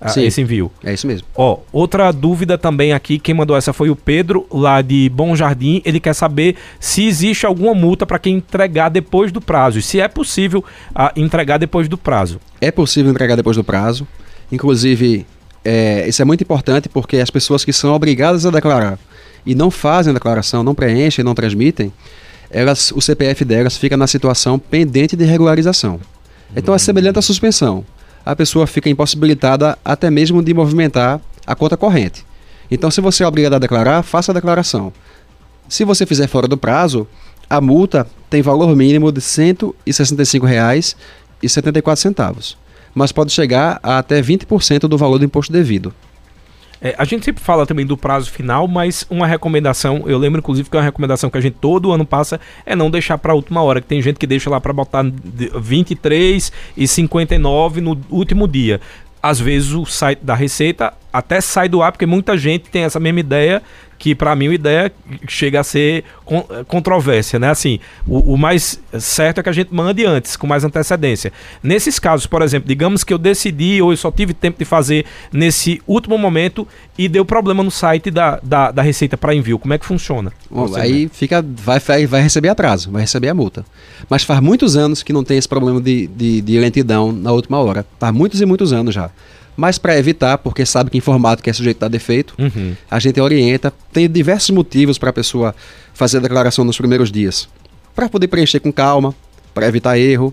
uh, esse envio. É isso mesmo. Ó, outra dúvida também aqui, quem mandou essa foi o Pedro, lá de Bom Jardim. Ele quer saber se existe alguma multa para quem entregar depois do prazo. E se é possível uh, entregar depois do prazo. É possível entregar depois do prazo. Inclusive, é, isso é muito importante porque as pessoas que são obrigadas a declarar e não fazem a declaração, não preenchem, não transmitem, elas, o CPF delas fica na situação pendente de regularização. Então é semelhante à suspensão. A pessoa fica impossibilitada até mesmo de movimentar a conta corrente. Então, se você é obrigado a declarar, faça a declaração. Se você fizer fora do prazo, a multa tem valor mínimo de R$ 165,74 mas pode chegar a até 20% do valor do imposto devido. É, a gente sempre fala também do prazo final, mas uma recomendação, eu lembro inclusive que é uma recomendação que a gente todo ano passa, é não deixar para a última hora, que tem gente que deixa lá para botar 23 e 59 no último dia. Às vezes o site da Receita até sai do ar, porque muita gente tem essa mesma ideia que para mim a ideia chega a ser con controvérsia, né? Assim, o, o, mais certo é que a gente mande antes, com mais antecedência. Nesses casos, por exemplo, digamos que eu decidi ou eu só tive tempo de fazer nesse último momento e deu problema no site da, da, da Receita para envio, como é que funciona? Bom, aí fica, vai, vai receber atraso, vai receber a multa. Mas faz muitos anos que não tem esse problema de, de, de lentidão na última hora. Faz muitos e muitos anos já. Mas para evitar, porque sabe que em formato que é sujeito a defeito, uhum. a gente orienta. Tem diversos motivos para a pessoa fazer a declaração nos primeiros dias. Para poder preencher com calma, para evitar erro,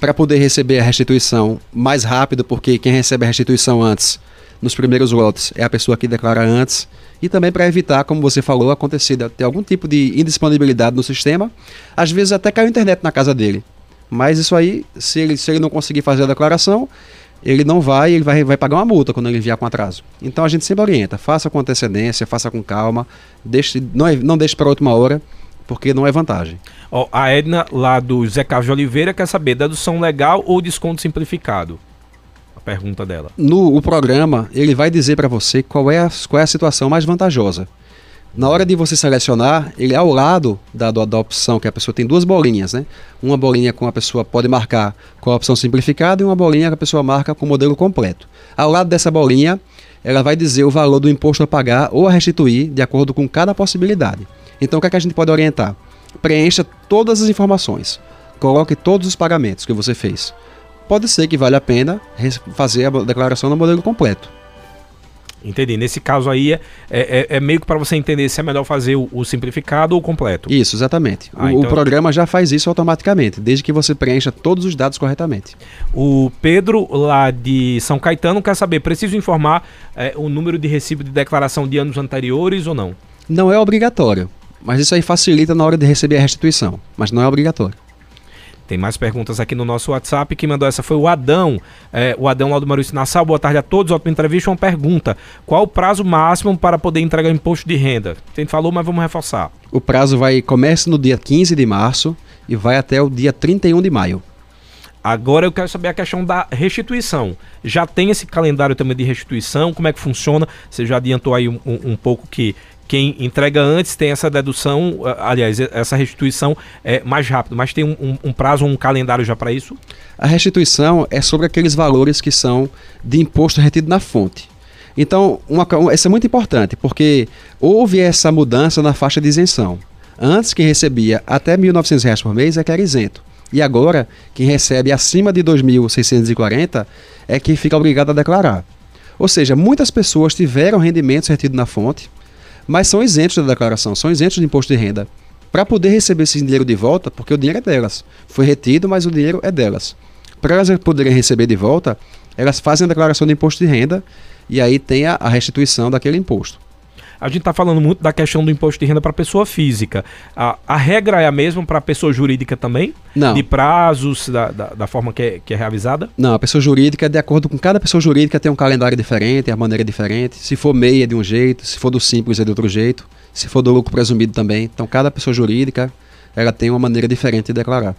para poder receber a restituição mais rápido, porque quem recebe a restituição antes, nos primeiros lotes, é a pessoa que declara antes. E também para evitar, como você falou, acontecer ter algum tipo de indisponibilidade no sistema. Às vezes até cai a internet na casa dele. Mas isso aí, se ele, se ele não conseguir fazer a declaração, ele não vai, ele vai, vai pagar uma multa quando ele enviar com atraso. Então a gente sempre orienta, faça com antecedência, faça com calma, deixe, não, é, não deixe para a última hora, porque não é vantagem. Oh, a Edna, lá do Zé Carlos de Oliveira, quer saber, dedução legal ou desconto simplificado? A pergunta dela. No o programa, ele vai dizer para você qual é, a, qual é a situação mais vantajosa. Na hora de você selecionar, ele é ao lado da, da, da, opção que a pessoa tem duas bolinhas, né? Uma bolinha com a pessoa pode marcar com a opção simplificada e uma bolinha que a pessoa marca com o modelo completo. Ao lado dessa bolinha, ela vai dizer o valor do imposto a pagar ou a restituir de acordo com cada possibilidade. Então, o que, é que a gente pode orientar? Preencha todas as informações. Coloque todos os pagamentos que você fez. Pode ser que valha a pena fazer a declaração no modelo completo. Entendi. Nesse caso aí é, é, é meio que para você entender se é melhor fazer o, o simplificado ou o completo. Isso, exatamente. Ah, o, então... o, programa já faz isso automaticamente, desde que você preencha todos os dados corretamente. O Pedro, lá de São Caetano, quer saber: preciso informar é, o número de recibo de declaração de anos anteriores ou não? Não é obrigatório, mas isso aí facilita na hora de receber a restituição, mas não é obrigatório. Tem mais perguntas aqui no nosso WhatsApp. Quem mandou essa foi o Adão. É, o Adão lá do Maurício Nassau. Boa tarde a todos. Ótima entrevista. Uma pergunta: Qual o prazo máximo para poder entregar o imposto de renda? Gente falou, mas vamos reforçar. O prazo vai começa no dia 15 de março e vai até o dia 31 de maio. Agora eu quero saber a questão da restituição. Já tem esse calendário também de restituição? Como é que funciona? Você já adiantou aí um, um, um pouco que quem entrega antes tem essa dedução, aliás, essa restituição é mais rápido, mas tem um, um prazo, um calendário já para isso? A restituição é sobre aqueles valores que são de imposto retido na fonte. Então, uma, isso é muito importante, porque houve essa mudança na faixa de isenção. Antes, quem recebia até R$ 1.900 por mês é que era isento. E agora, quem recebe acima de R$ 2.640 é que fica obrigado a declarar. Ou seja, muitas pessoas tiveram rendimentos retidos na fonte, mas são isentos da declaração, são isentos de imposto de renda. Para poder receber esse dinheiro de volta, porque o dinheiro é delas. Foi retido, mas o dinheiro é delas. Para elas poderem receber de volta, elas fazem a declaração de imposto de renda e aí tem a, a restituição daquele imposto a gente está falando muito da questão do imposto de renda para pessoa física. A, a regra é a mesma para pessoa jurídica também? Não. De prazos, da, da, da, forma que é, que é reavisada? Não, a pessoa jurídica, de acordo com cada pessoa jurídica, tem um calendário diferente, a maneira diferente. Se for MEI é de um jeito, se for do simples é de outro jeito, se for do lucro presumido também. Então, cada pessoa jurídica, ela tem uma maneira diferente de declarar.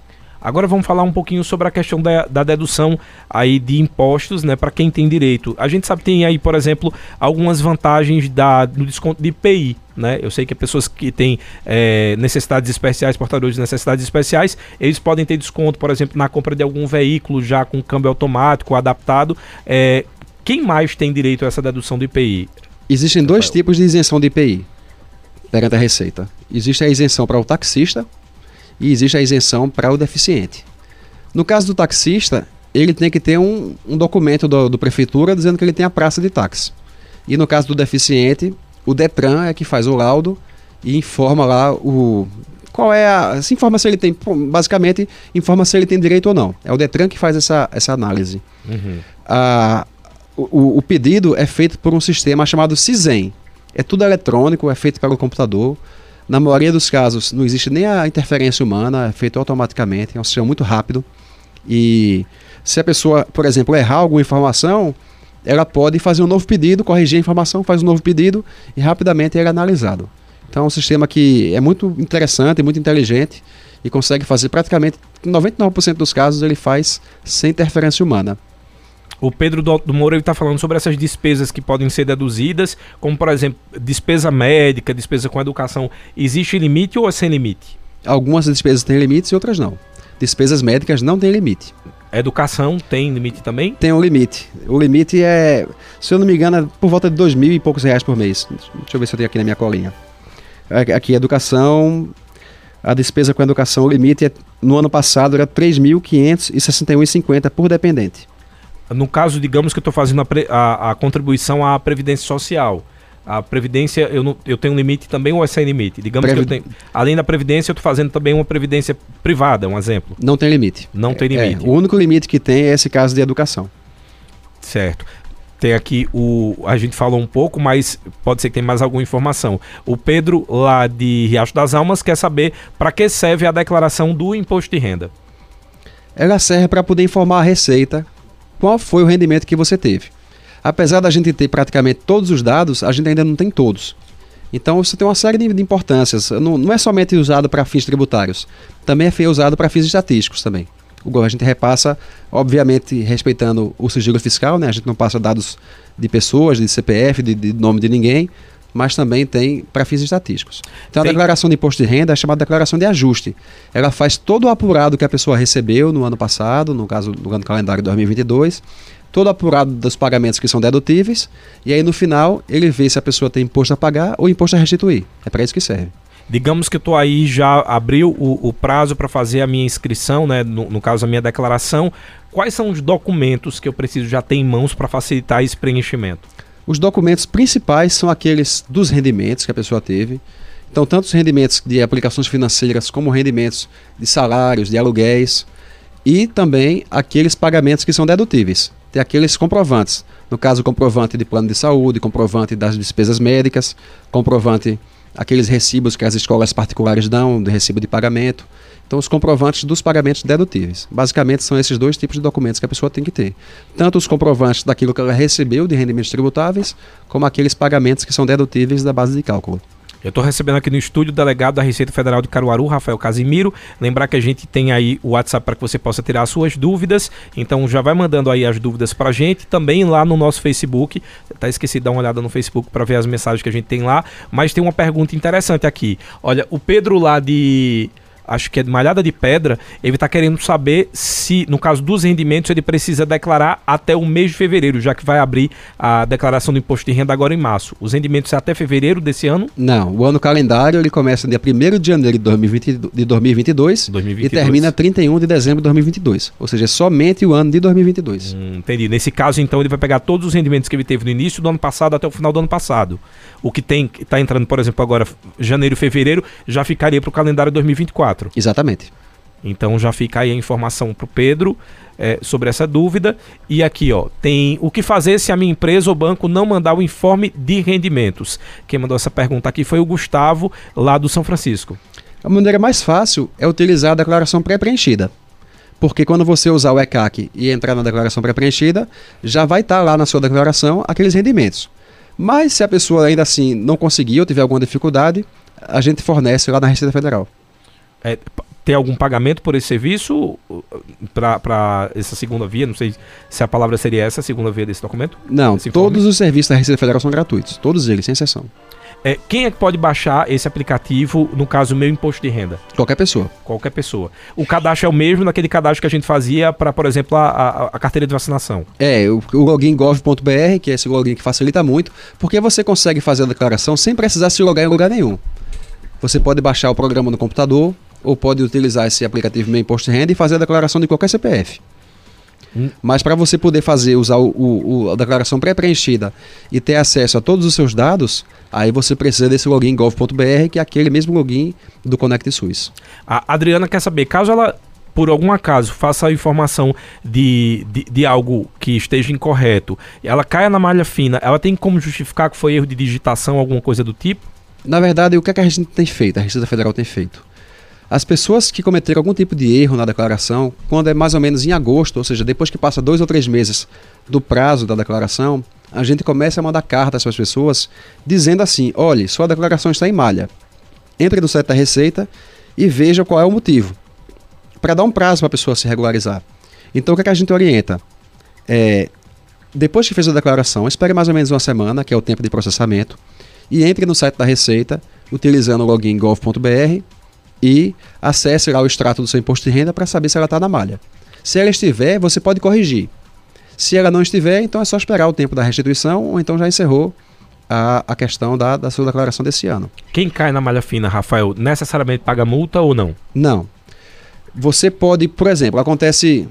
Agora vamos falar um pouquinho sobre a questão da, da dedução aí de impostos, né, para quem tem direito. A gente sabe que tem aí, por exemplo, algumas vantagens da, do desconto de IPI, né? Eu sei que pessoas que têm é, necessidades especiais, portadores de necessidades especiais, eles podem ter desconto, por exemplo, na compra de algum veículo já com câmbio automático adaptado. É, quem mais tem direito a essa dedução do IPI? Existem dois tipos de isenção de IPI perante a Receita. Existe a isenção para o taxista, e existe a isenção para o deficiente. No caso do taxista, ele tem que ter um, um documento do, do, prefeitura dizendo que ele tem a praça de táxi. E no caso do deficiente, o Detran é que faz o laudo e informa lá o qual é a, se informa se ele tem, basicamente informa se ele tem direito ou não. É o Detran que faz essa, essa análise. Uhum. Ah, o, o, pedido é feito por um sistema chamado CISEM. É tudo eletrônico, é feito pelo computador. Na maioria dos casos, não existe nem a interferência humana, é feito automaticamente, é um sistema muito rápido. E se a pessoa, por exemplo, errar alguma informação, ela pode fazer um novo pedido, corrigir a informação, faz um novo pedido e rapidamente é analisado. Então é um sistema que é muito interessante, muito inteligente e consegue fazer praticamente 99% dos casos ele faz sem interferência humana. O Pedro do, do Moura está falando sobre essas despesas que podem ser deduzidas, como por exemplo, despesa médica, despesa com educação. Existe limite ou é sem limite? Algumas despesas têm limites e outras não. Despesas médicas não têm limite. Educação tem limite também? Tem um limite. O limite é, se eu não me engano, é por volta de dois mil e poucos reais por mês. Deixa eu ver se eu tenho aqui na minha colinha. Aqui, educação, a despesa com educação, o limite é, no ano passado era 3.561,50 por dependente. No caso, digamos que eu estou fazendo a, a, a, contribuição à Previdência Social. A Previdência, eu, não, eu tenho um limite também ou é sem limite? Digamos Previd... que eu tenho. Além da Previdência, eu estou fazendo também uma Previdência privada, um exemplo. Não tem limite. Não é, tem limite. É, o único limite que tem é esse caso de educação. Certo. Tem aqui o. A gente falou um pouco, mas pode ser que tenha mais alguma informação. O Pedro, lá de Riacho das Almas, quer saber para que serve a declaração do imposto de renda. Ela serve para poder informar a Receita qual foi o rendimento que você teve. Apesar da gente ter praticamente todos os dados, a gente ainda não tem todos. Então você tem uma série de, de importâncias. Não, não, é somente usado para fins tributários, também é usado para fins estatísticos também. O a gente repassa, obviamente, respeitando o sigilo fiscal, né? A gente não passa dados de pessoas, de CPF, de, de nome de ninguém, mas também tem para fins estatísticos. Então a declaração de imposto de renda é chamada declaração de ajuste. Ela faz todo o apurado que a pessoa recebeu no ano passado, no caso do ano calendário 2022, todo apurado dos pagamentos que são dedutíveis, e aí no final ele vê se a pessoa tem imposto a pagar ou imposto a restituir. É para isso que serve. Digamos que eu estou aí, já abriu o, o prazo para fazer a minha inscrição, né? No, no, caso, a minha declaração. Quais são os documentos que eu preciso já ter em mãos para facilitar esse preenchimento? Os documentos principais são aqueles dos rendimentos que a pessoa teve. Então, tanto os rendimentos de aplicações financeiras como rendimentos de salários, de aluguéis e também aqueles pagamentos que são dedutíveis. Tem aqueles comprovantes. No caso, comprovante de plano de saúde, comprovante das despesas médicas, comprovante aqueles recibos que as escolas particulares dão, de recibo de pagamento. Então, os comprovantes dos pagamentos dedutíveis. Basicamente, são esses dois tipos de documentos que a pessoa tem que ter. Tanto os comprovantes daquilo que ela recebeu de rendimentos tributáveis, como aqueles pagamentos que são dedutíveis da base de cálculo. Eu estou recebendo aqui no estúdio o delegado da Receita Federal de Caruaru, Rafael Casimiro. Lembrar que a gente tem aí o WhatsApp para que você possa tirar as suas dúvidas. Então já vai mandando aí as dúvidas para a gente. Também lá no nosso Facebook. Tá esquecido de dar uma olhada no Facebook para ver as mensagens que a gente tem lá. Mas tem uma pergunta interessante aqui. Olha, o Pedro lá de acho que é de Malhada de Pedra, ele está querendo saber se, no caso dos rendimentos, ele precisa declarar até o mês de fevereiro, já que vai abrir a declaração do imposto de renda agora em março. Os rendimentos é até fevereiro desse ano? Não, o ano calendário ele começa dia 1 de janeiro de, 2020, de 2022, 2022, e termina 31 de dezembro de 2022. Ou seja, é somente o ano de 2022. Hum, entendi. Nesse caso, então, ele vai pegar todos os rendimentos que ele teve no início do ano passado até o final do ano passado. O que tem está entrando, por exemplo, agora janeiro e fevereiro, já ficaria para o calendário 2024. Exatamente. Então já fica aí a informação para o Pedro é, sobre essa dúvida. E aqui, ó, tem o que fazer se a minha empresa ou banco não mandar o informe de rendimentos. Quem mandou essa pergunta aqui foi o Gustavo, lá do São Francisco. A maneira mais fácil é utilizar a declaração pré-preenchida. Porque quando você usar o ECAC e entrar na declaração pré-preenchida, já vai estar tá lá na sua declaração aqueles rendimentos. Mas se a pessoa ainda assim não conseguir ou tiver alguma dificuldade, a gente fornece lá na Receita Federal. É, tem algum pagamento por esse serviço para essa segunda via? Não sei se a palavra seria essa, a segunda via desse documento? Não, todos os serviços da Receita Federal são gratuitos. Todos eles, sem exceção. É, quem é que pode baixar esse aplicativo, no caso, meu imposto de renda? Qualquer pessoa. Qualquer pessoa. O cadastro é o mesmo naquele cadastro que a gente fazia para, por exemplo, a, a, a, carteira de vacinação. É, o, o login gov.br, que é esse login que facilita muito, porque você consegue fazer a declaração sem precisar se logar em lugar nenhum. Você pode baixar o programa no computador ou pode utilizar esse aplicativo Meu Imposto de Renda e fazer a declaração de qualquer CPF. Hum. Mas para você poder fazer, usar o, o, a declaração pré-preenchida e ter acesso a todos os seus dados, aí você precisa desse login gov.br, que é aquele mesmo login do Connect SUS. A Adriana quer saber, caso ela por algum acaso faça a informação de, de, de, algo que esteja incorreto, ela caia na malha fina, ela tem como justificar que foi erro de digitação, alguma coisa do tipo? Na verdade, o que, é que a gente tem feito, a Receita Federal tem feito? As pessoas que cometeram algum tipo de erro na declaração, quando é mais ou menos em agosto, ou seja, depois que passa dois ou três meses do prazo da declaração, a gente começa a mandar cartas para as pessoas dizendo assim: olhe, sua declaração está em malha. Entre no site da Receita e veja qual é o motivo. Para dar um prazo para a pessoa se regularizar. Então o que, é que a gente orienta? É, depois que fez a declaração, espere mais ou menos uma semana, que é o tempo de processamento, e entre no site da Receita, utilizando o login gov.br e acesse lá o extrato do seu imposto de renda para saber se ela está na malha. Se ela estiver, você pode corrigir. Se ela não estiver, então é só esperar o tempo da restituição ou então já encerrou a, a questão da, da sua declaração desse ano. Quem cai na malha fina, Rafael, necessariamente paga multa ou não? Não. Você pode, por exemplo, acontece,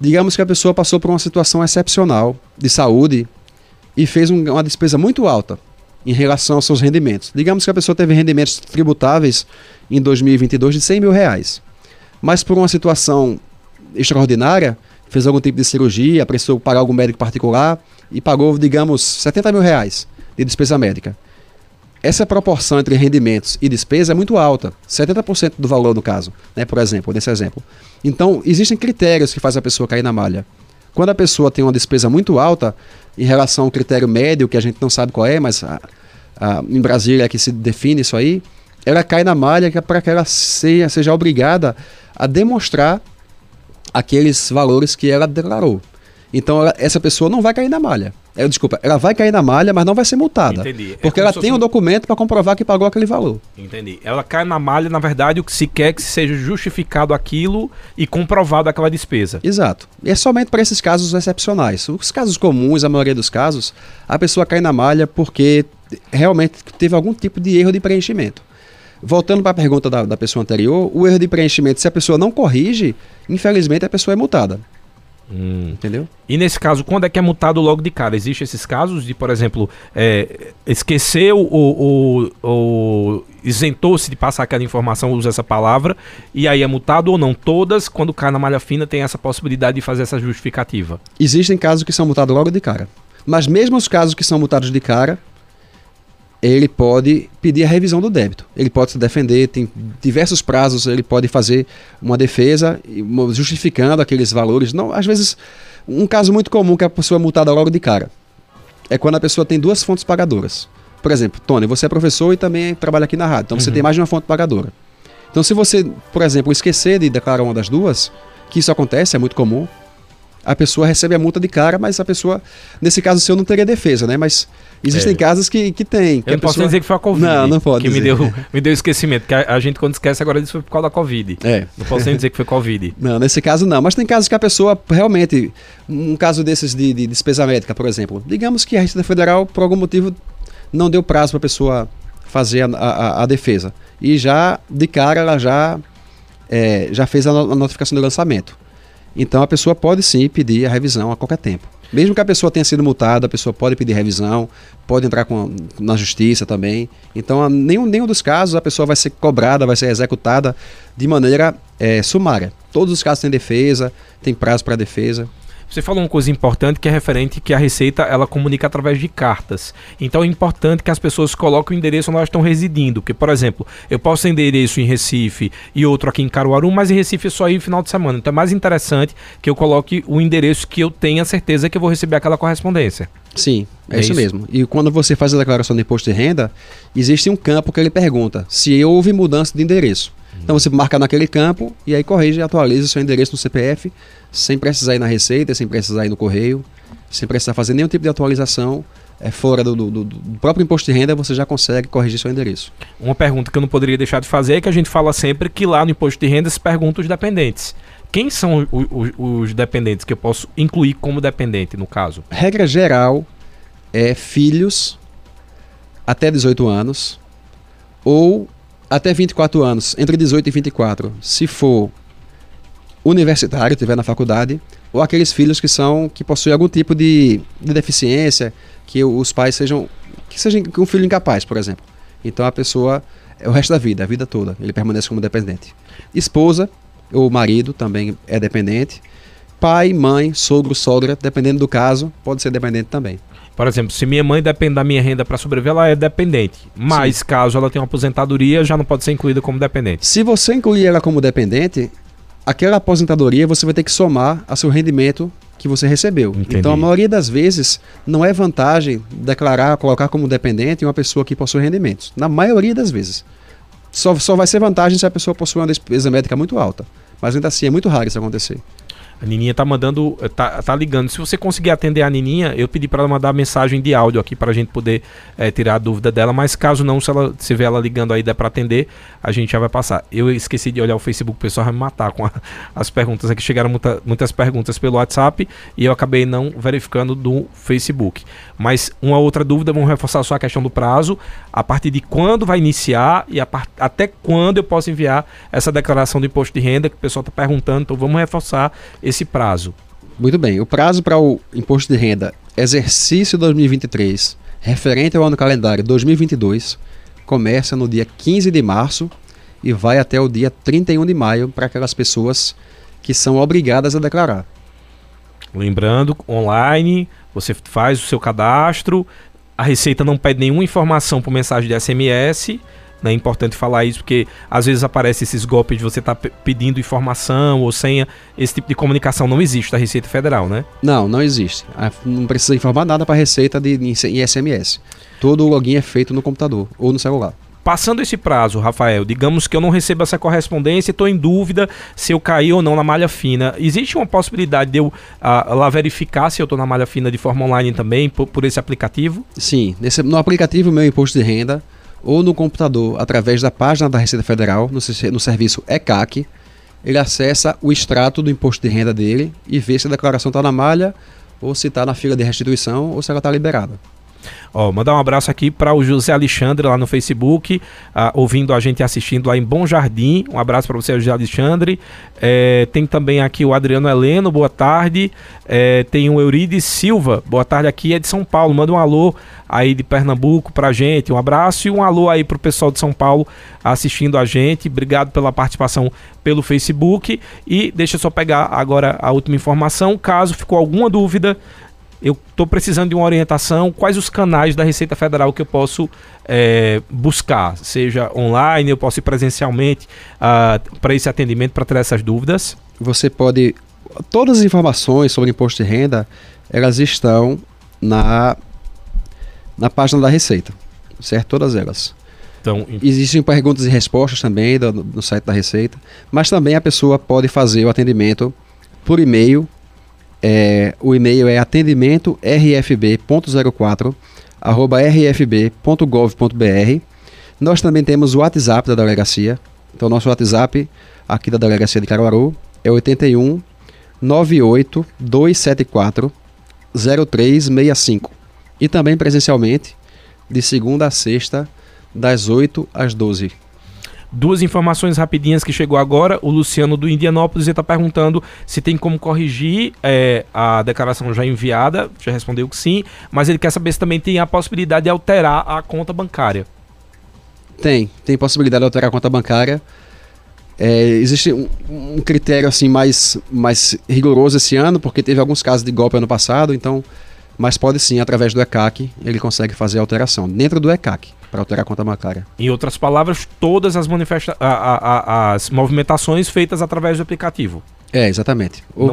digamos que a pessoa passou por uma situação excepcional de saúde e fez um, uma despesa muito alta em relação aos seus rendimentos. Digamos que a pessoa teve rendimentos tributáveis em 2022 de 100 mil reais, mas por uma situação extraordinária, fez algum tipo de cirurgia, precisou pagar algum médico particular e pagou, digamos, 70 mil reais de despesa médica. Essa proporção entre rendimentos e despesa é muito alta, 70% do valor no caso, né, por exemplo, nesse exemplo. Então, existem critérios que fazem a pessoa cair na malha. Quando a pessoa tem uma despesa muito alta, em relação ao critério médio, que a gente não sabe qual é, mas a, a, em Brasília é que se define isso aí, ela cai na malha é para que ela seja, seja obrigada a demonstrar aqueles valores que ela declarou. Então ela, essa pessoa não vai cair na malha. É, desculpa, ela vai cair na malha, mas não vai ser multada. Entendi. É porque ela tem um documento para comprovar que pagou aquele valor. Entendi. Ela cai na malha, na verdade, o que se quer é que seja justificado aquilo e comprovado aquela despesa. Exato. E é somente para esses casos excepcionais. Os casos comuns, a maioria dos casos, a pessoa cai na malha porque realmente teve algum tipo de erro de preenchimento. Voltando para a pergunta da, da pessoa anterior, o erro de preenchimento, se a pessoa não corrige, infelizmente a pessoa é multada. Hum. Entendeu? E nesse caso, quando é que é multado logo de cara? Existem esses casos de, por exemplo, é, esqueceu ou, ou, ou isentou-se de passar aquela informação, usa essa palavra, e aí é multado ou não? Todas, quando cai na malha fina, tem essa possibilidade de fazer essa justificativa. Existem casos que são multados logo de cara. Mas mesmo os casos que são multados de cara, ele pode pedir a revisão do débito. Ele pode se defender, tem diversos prazos, ele pode fazer uma defesa justificando aqueles valores. Não, às vezes, um caso muito comum que a pessoa é multada logo de cara é quando a pessoa tem duas fontes pagadoras. Por exemplo, Tony, você é professor e também trabalha aqui na rádio, então uhum. você tem mais de uma fonte pagadora. Então, se você, por exemplo, esquecer de declarar uma das duas, que isso acontece, é muito comum, a pessoa recebe a multa de cara, mas a pessoa, nesse caso seu, não teria defesa, né? Mas existem é. casos que, que tem. Que eu não posso dizer que foi a Covid. Não, não pode. Que me deu, me deu esquecimento. Que a, a, gente, quando esquece, agora disso foi por causa da Covid. É. Não posso nem dizer que foi Covid. Não, nesse caso não. Mas tem casos que a pessoa realmente. Um caso desses de, de despesa médica, por exemplo. Digamos que a Receita Federal, por algum motivo, não deu prazo para a pessoa fazer a, a, a, defesa. E já, de cara, ela já, é, já fez a, a notificação do lançamento. Então a pessoa pode sim pedir a revisão a qualquer tempo. Mesmo que a pessoa tenha sido multada, a pessoa pode pedir revisão, pode entrar com, na justiça também. Então, nenhum, nenhum dos casos a pessoa vai ser cobrada, vai ser executada de maneira é, sumária. Todos os casos têm defesa, tem prazo para defesa. Você falou uma coisa importante que é referente que a Receita ela comunica através de cartas. Então é importante que as pessoas coloquem o endereço onde elas estão residindo. Porque, por exemplo, eu posso ter endereço em Recife e outro aqui em Caruaru, mas em Recife é só ir no final de semana. Então é mais interessante que eu coloque o endereço que eu tenha certeza que eu vou receber aquela correspondência. Sim, é, é isso, isso, mesmo. E quando você faz a declaração de imposto de renda, existe um campo que ele pergunta se houve mudança de endereço. Então você marca naquele campo e aí corrige e atualiza o seu endereço no CPF, sem precisar ir na Receita, sem precisar ir no correio, sem precisar fazer nenhum tipo de atualização. É fora do, do, do, próprio imposto de renda, você já consegue corrigir seu endereço. Uma pergunta que eu não poderia deixar de fazer é que a gente fala sempre que lá no imposto de renda se pergunta os dependentes. Quem são os, os, os dependentes que eu posso incluir como dependente, no caso? Regra geral é filhos até 18 anos ou até 24 anos, entre 18 e 24, se for universitário, estiver na faculdade, ou aqueles filhos que são que possuem algum tipo de, de deficiência, que os pais sejam que seja um filho incapaz, por exemplo. Então a pessoa é o resto da vida, a vida toda, ele permanece como dependente. Esposa ou marido também é dependente. Pai, mãe, sogro, sogra, dependendo do caso, pode ser dependente também. Por exemplo, se minha mãe depende da minha renda para sobreviver, ela é dependente. Mas Sim. caso ela tenha uma aposentadoria, já não pode ser incluída como dependente. Se você incluir ela como dependente, aquela aposentadoria você vai ter que somar a seu rendimento que você recebeu. Entendi. Então, a maioria das vezes, não é vantagem declarar, colocar como dependente uma pessoa que possui rendimentos. Na maioria das vezes. Só, só vai ser vantagem se a pessoa possui uma despesa médica muito alta. Mas ainda assim, é muito raro isso acontecer. A Nininha tá mandando, tá, tá ligando. Se você conseguir atender a Nininha, eu pedi para ela mandar mensagem de áudio aqui para a gente poder é, tirar a dúvida dela. Mas caso não, se ela se vê ela ligando aí der para atender, a gente já vai passar. Eu esqueci de olhar o Facebook, o pessoal vai me matar com a, as perguntas aqui. Chegaram muita, muitas perguntas pelo WhatsApp e eu acabei não verificando do Facebook. Mas uma outra dúvida, vamos reforçar só a questão do prazo. A partir de quando vai iniciar e part... até quando eu posso enviar essa declaração do imposto de renda que o pessoal está perguntando. Então vamos reforçar esse prazo. Muito bem. O prazo para o imposto de renda exercício 2023, referente ao ano calendário 2022, começa no dia 15 de março e vai até o dia 31 de maio para aquelas pessoas que são obrigadas a declarar. Lembrando, online, você faz o seu cadastro, a Receita não pede nenhuma informação por mensagem de SMS né? É importante falar isso porque às vezes aparece esses golpes de você estar tá pedindo informação ou senha. Esse tipo de comunicação não existe da Receita Federal, né? Não, não existe. Não precisa informar nada para a Receita de, em SMS. Todo o login é feito no computador ou no celular. Passando esse prazo, Rafael, digamos que eu não recebo essa correspondência e estou em dúvida se eu caí ou não na malha fina. Existe uma possibilidade de eu uh, lá verificar se eu estou na malha fina de forma online também, por, por esse aplicativo? Sim, nesse, no aplicativo Meu Imposto de Renda, ou no computador através da página da Receita Federal, no, no serviço ECAC, ele acessa o extrato do imposto de renda dele e vê se a declaração está na malha ou se está na fila de restituição ou se ela está liberada. Ó, mandar um abraço aqui para o José Alexandre lá no Facebook, uh, ouvindo a gente assistindo lá em Bom Jardim. Um abraço para você, José Alexandre. É, tem também aqui o Adriano Heleno, boa tarde. É, tem o Eurides Silva, boa tarde aqui, é de São Paulo. Manda um alô aí de Pernambuco pra gente. Um abraço e um alô aí pro pessoal de São Paulo assistindo a gente. Obrigado pela participação pelo Facebook. E deixa eu só pegar agora a última informação. Caso ficou alguma dúvida, eu estou precisando de uma orientação, quais os canais da Receita Federal que eu posso é, buscar, seja online, eu posso ir presencialmente uh, ah, para esse atendimento, para tirar essas dúvidas? Você pode. Todas as informações sobre imposto de renda, elas estão na, na página da Receita, certo? Todas elas. Então, Existem perguntas e respostas também do, no site da Receita, mas também a pessoa pode fazer o atendimento por e-mail é, o e-mail é atendimento rfb.04 arroba rfb.gov.br. Nós também temos o WhatsApp da delegacia. Então, nosso WhatsApp aqui da delegacia de Caruaru é 81 98 274 0365. E também presencialmente, de segunda a sexta, das 8 às 12. Duas informações rapidinhas que chegou agora. O Luciano do Indianópolis está perguntando se tem como corrigir é, a declaração já enviada. Já respondeu que sim, mas ele quer saber se também tem a possibilidade de alterar a conta bancária. Tem, tem possibilidade de alterar a conta bancária. É, existe um, um, critério assim mais, mais rigoroso esse ano, porque teve alguns casos de golpe ano passado, então mas pode sim, através do ECAC, ele consegue fazer a alteração dentro do ECAC para alterar a conta bancária. Em outras palavras, todas as, manifesta a, a, a, as movimentações feitas através do aplicativo. É, exatamente. Ou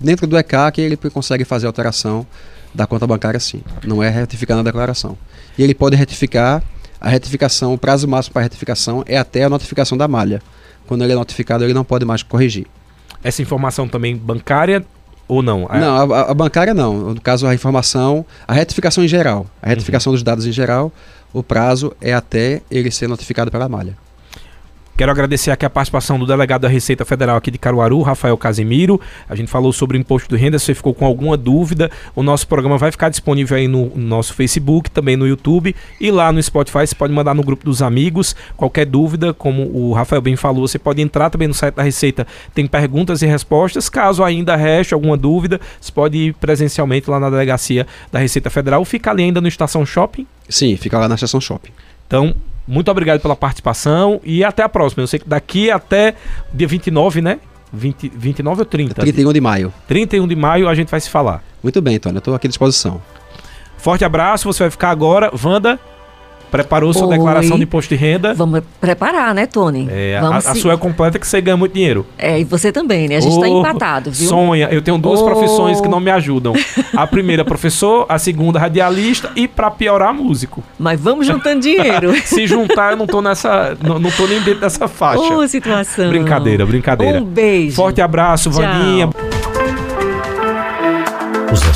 dentro do ECAC ele consegue fazer alteração da conta bancária sim. Não é retificar na declaração. E ele pode retificar, a retificação, o prazo máximo para retificação é até a notificação da malha. Quando ele é notificado, ele não pode mais corrigir. Essa informação também bancária ou não? Não, a, a, bancária não. No caso, a informação, a retificação em geral. A retificação uhum. dos dados em geral, o prazo é até ele ser notificado pela malha. Quero agradecer aqui a participação do delegado da Receita Federal aqui de Caruaru, Rafael Casimiro. A gente falou sobre o imposto de renda. Se você ficou com alguma dúvida, o nosso programa vai ficar disponível aí no, nosso Facebook, também no YouTube e lá no Spotify. Você pode mandar no grupo dos amigos. Qualquer dúvida, como o Rafael bem falou, você pode entrar também no site da Receita. Tem perguntas e respostas. Caso ainda reste alguma dúvida, você pode ir presencialmente lá na delegacia da Receita Federal. Fica ali ainda no Estação Shopping? Sim, fica lá na Estação Shopping. Então, muito obrigado pela participação e até a próxima. Eu sei que daqui até dia 29, né? 20, 29 ou 30? 31 de maio. 31 de maio a gente vai se falar. Muito bem, Tony. Eu estou aqui à disposição. Forte abraço. Você vai ficar agora. Wanda, Preparou sua declaração de imposto de renda? Vamos preparar, né, Tony? É, a, a, sua é completa que você ganha muito dinheiro. É, e você também, né? A gente está oh, empatado, viu? Sonha. Eu tenho duas oh. profissões que não me ajudam. A primeira, professor, a segunda, radialista e, para piorar, músico. Mas vamos juntando dinheiro. Se juntar, eu não tô nessa. Não, não tô nem dentro dessa faixa. Ô, oh, situação. Brincadeira, brincadeira. Um beijo. Forte abraço, Tchau. Vaninha.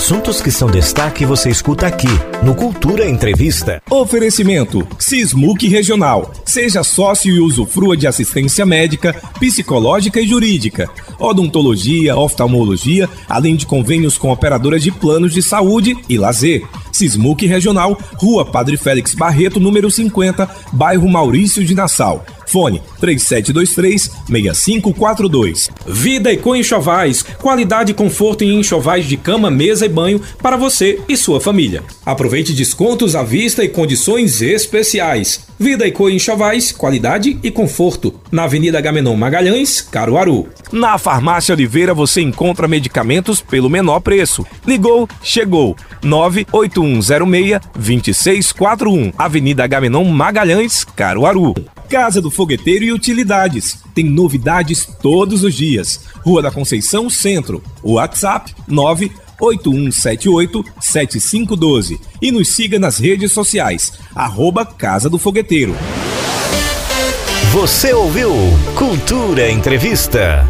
Assuntos que são destaque você escuta aqui, no Cultura Entrevista. Oferecimento: Sismuc Regional. Seja sócio e usufrua de assistência médica, psicológica e jurídica, odontologia, oftalmologia, além de convênios com operadoras de planos de saúde e lazer. Sismuc Regional, Rua Padre Félix Barreto, número 50, bairro Maurício de Nassau. Fone 3723-6542. Vida e Enxovais. Qualidade e conforto em enxovais de cama, mesa e banho para você e sua família. Aproveite descontos à vista e condições especiais. Vida e Enxovais, qualidade e conforto. Na Avenida Gamenon Magalhães, Caruaru. Na Farmácia Oliveira você encontra medicamentos pelo menor preço. Ligou, chegou. 98106-2641. Avenida Gamenon Magalhães, Caruaru. Casa do Fogueteiro e Utilidades. Tem novidades todos os dias. Rua da Conceição Centro. WhatsApp 981787512. E nos siga nas redes sociais. Arroba Casa do Fogueteiro. Você ouviu Cultura Entrevista.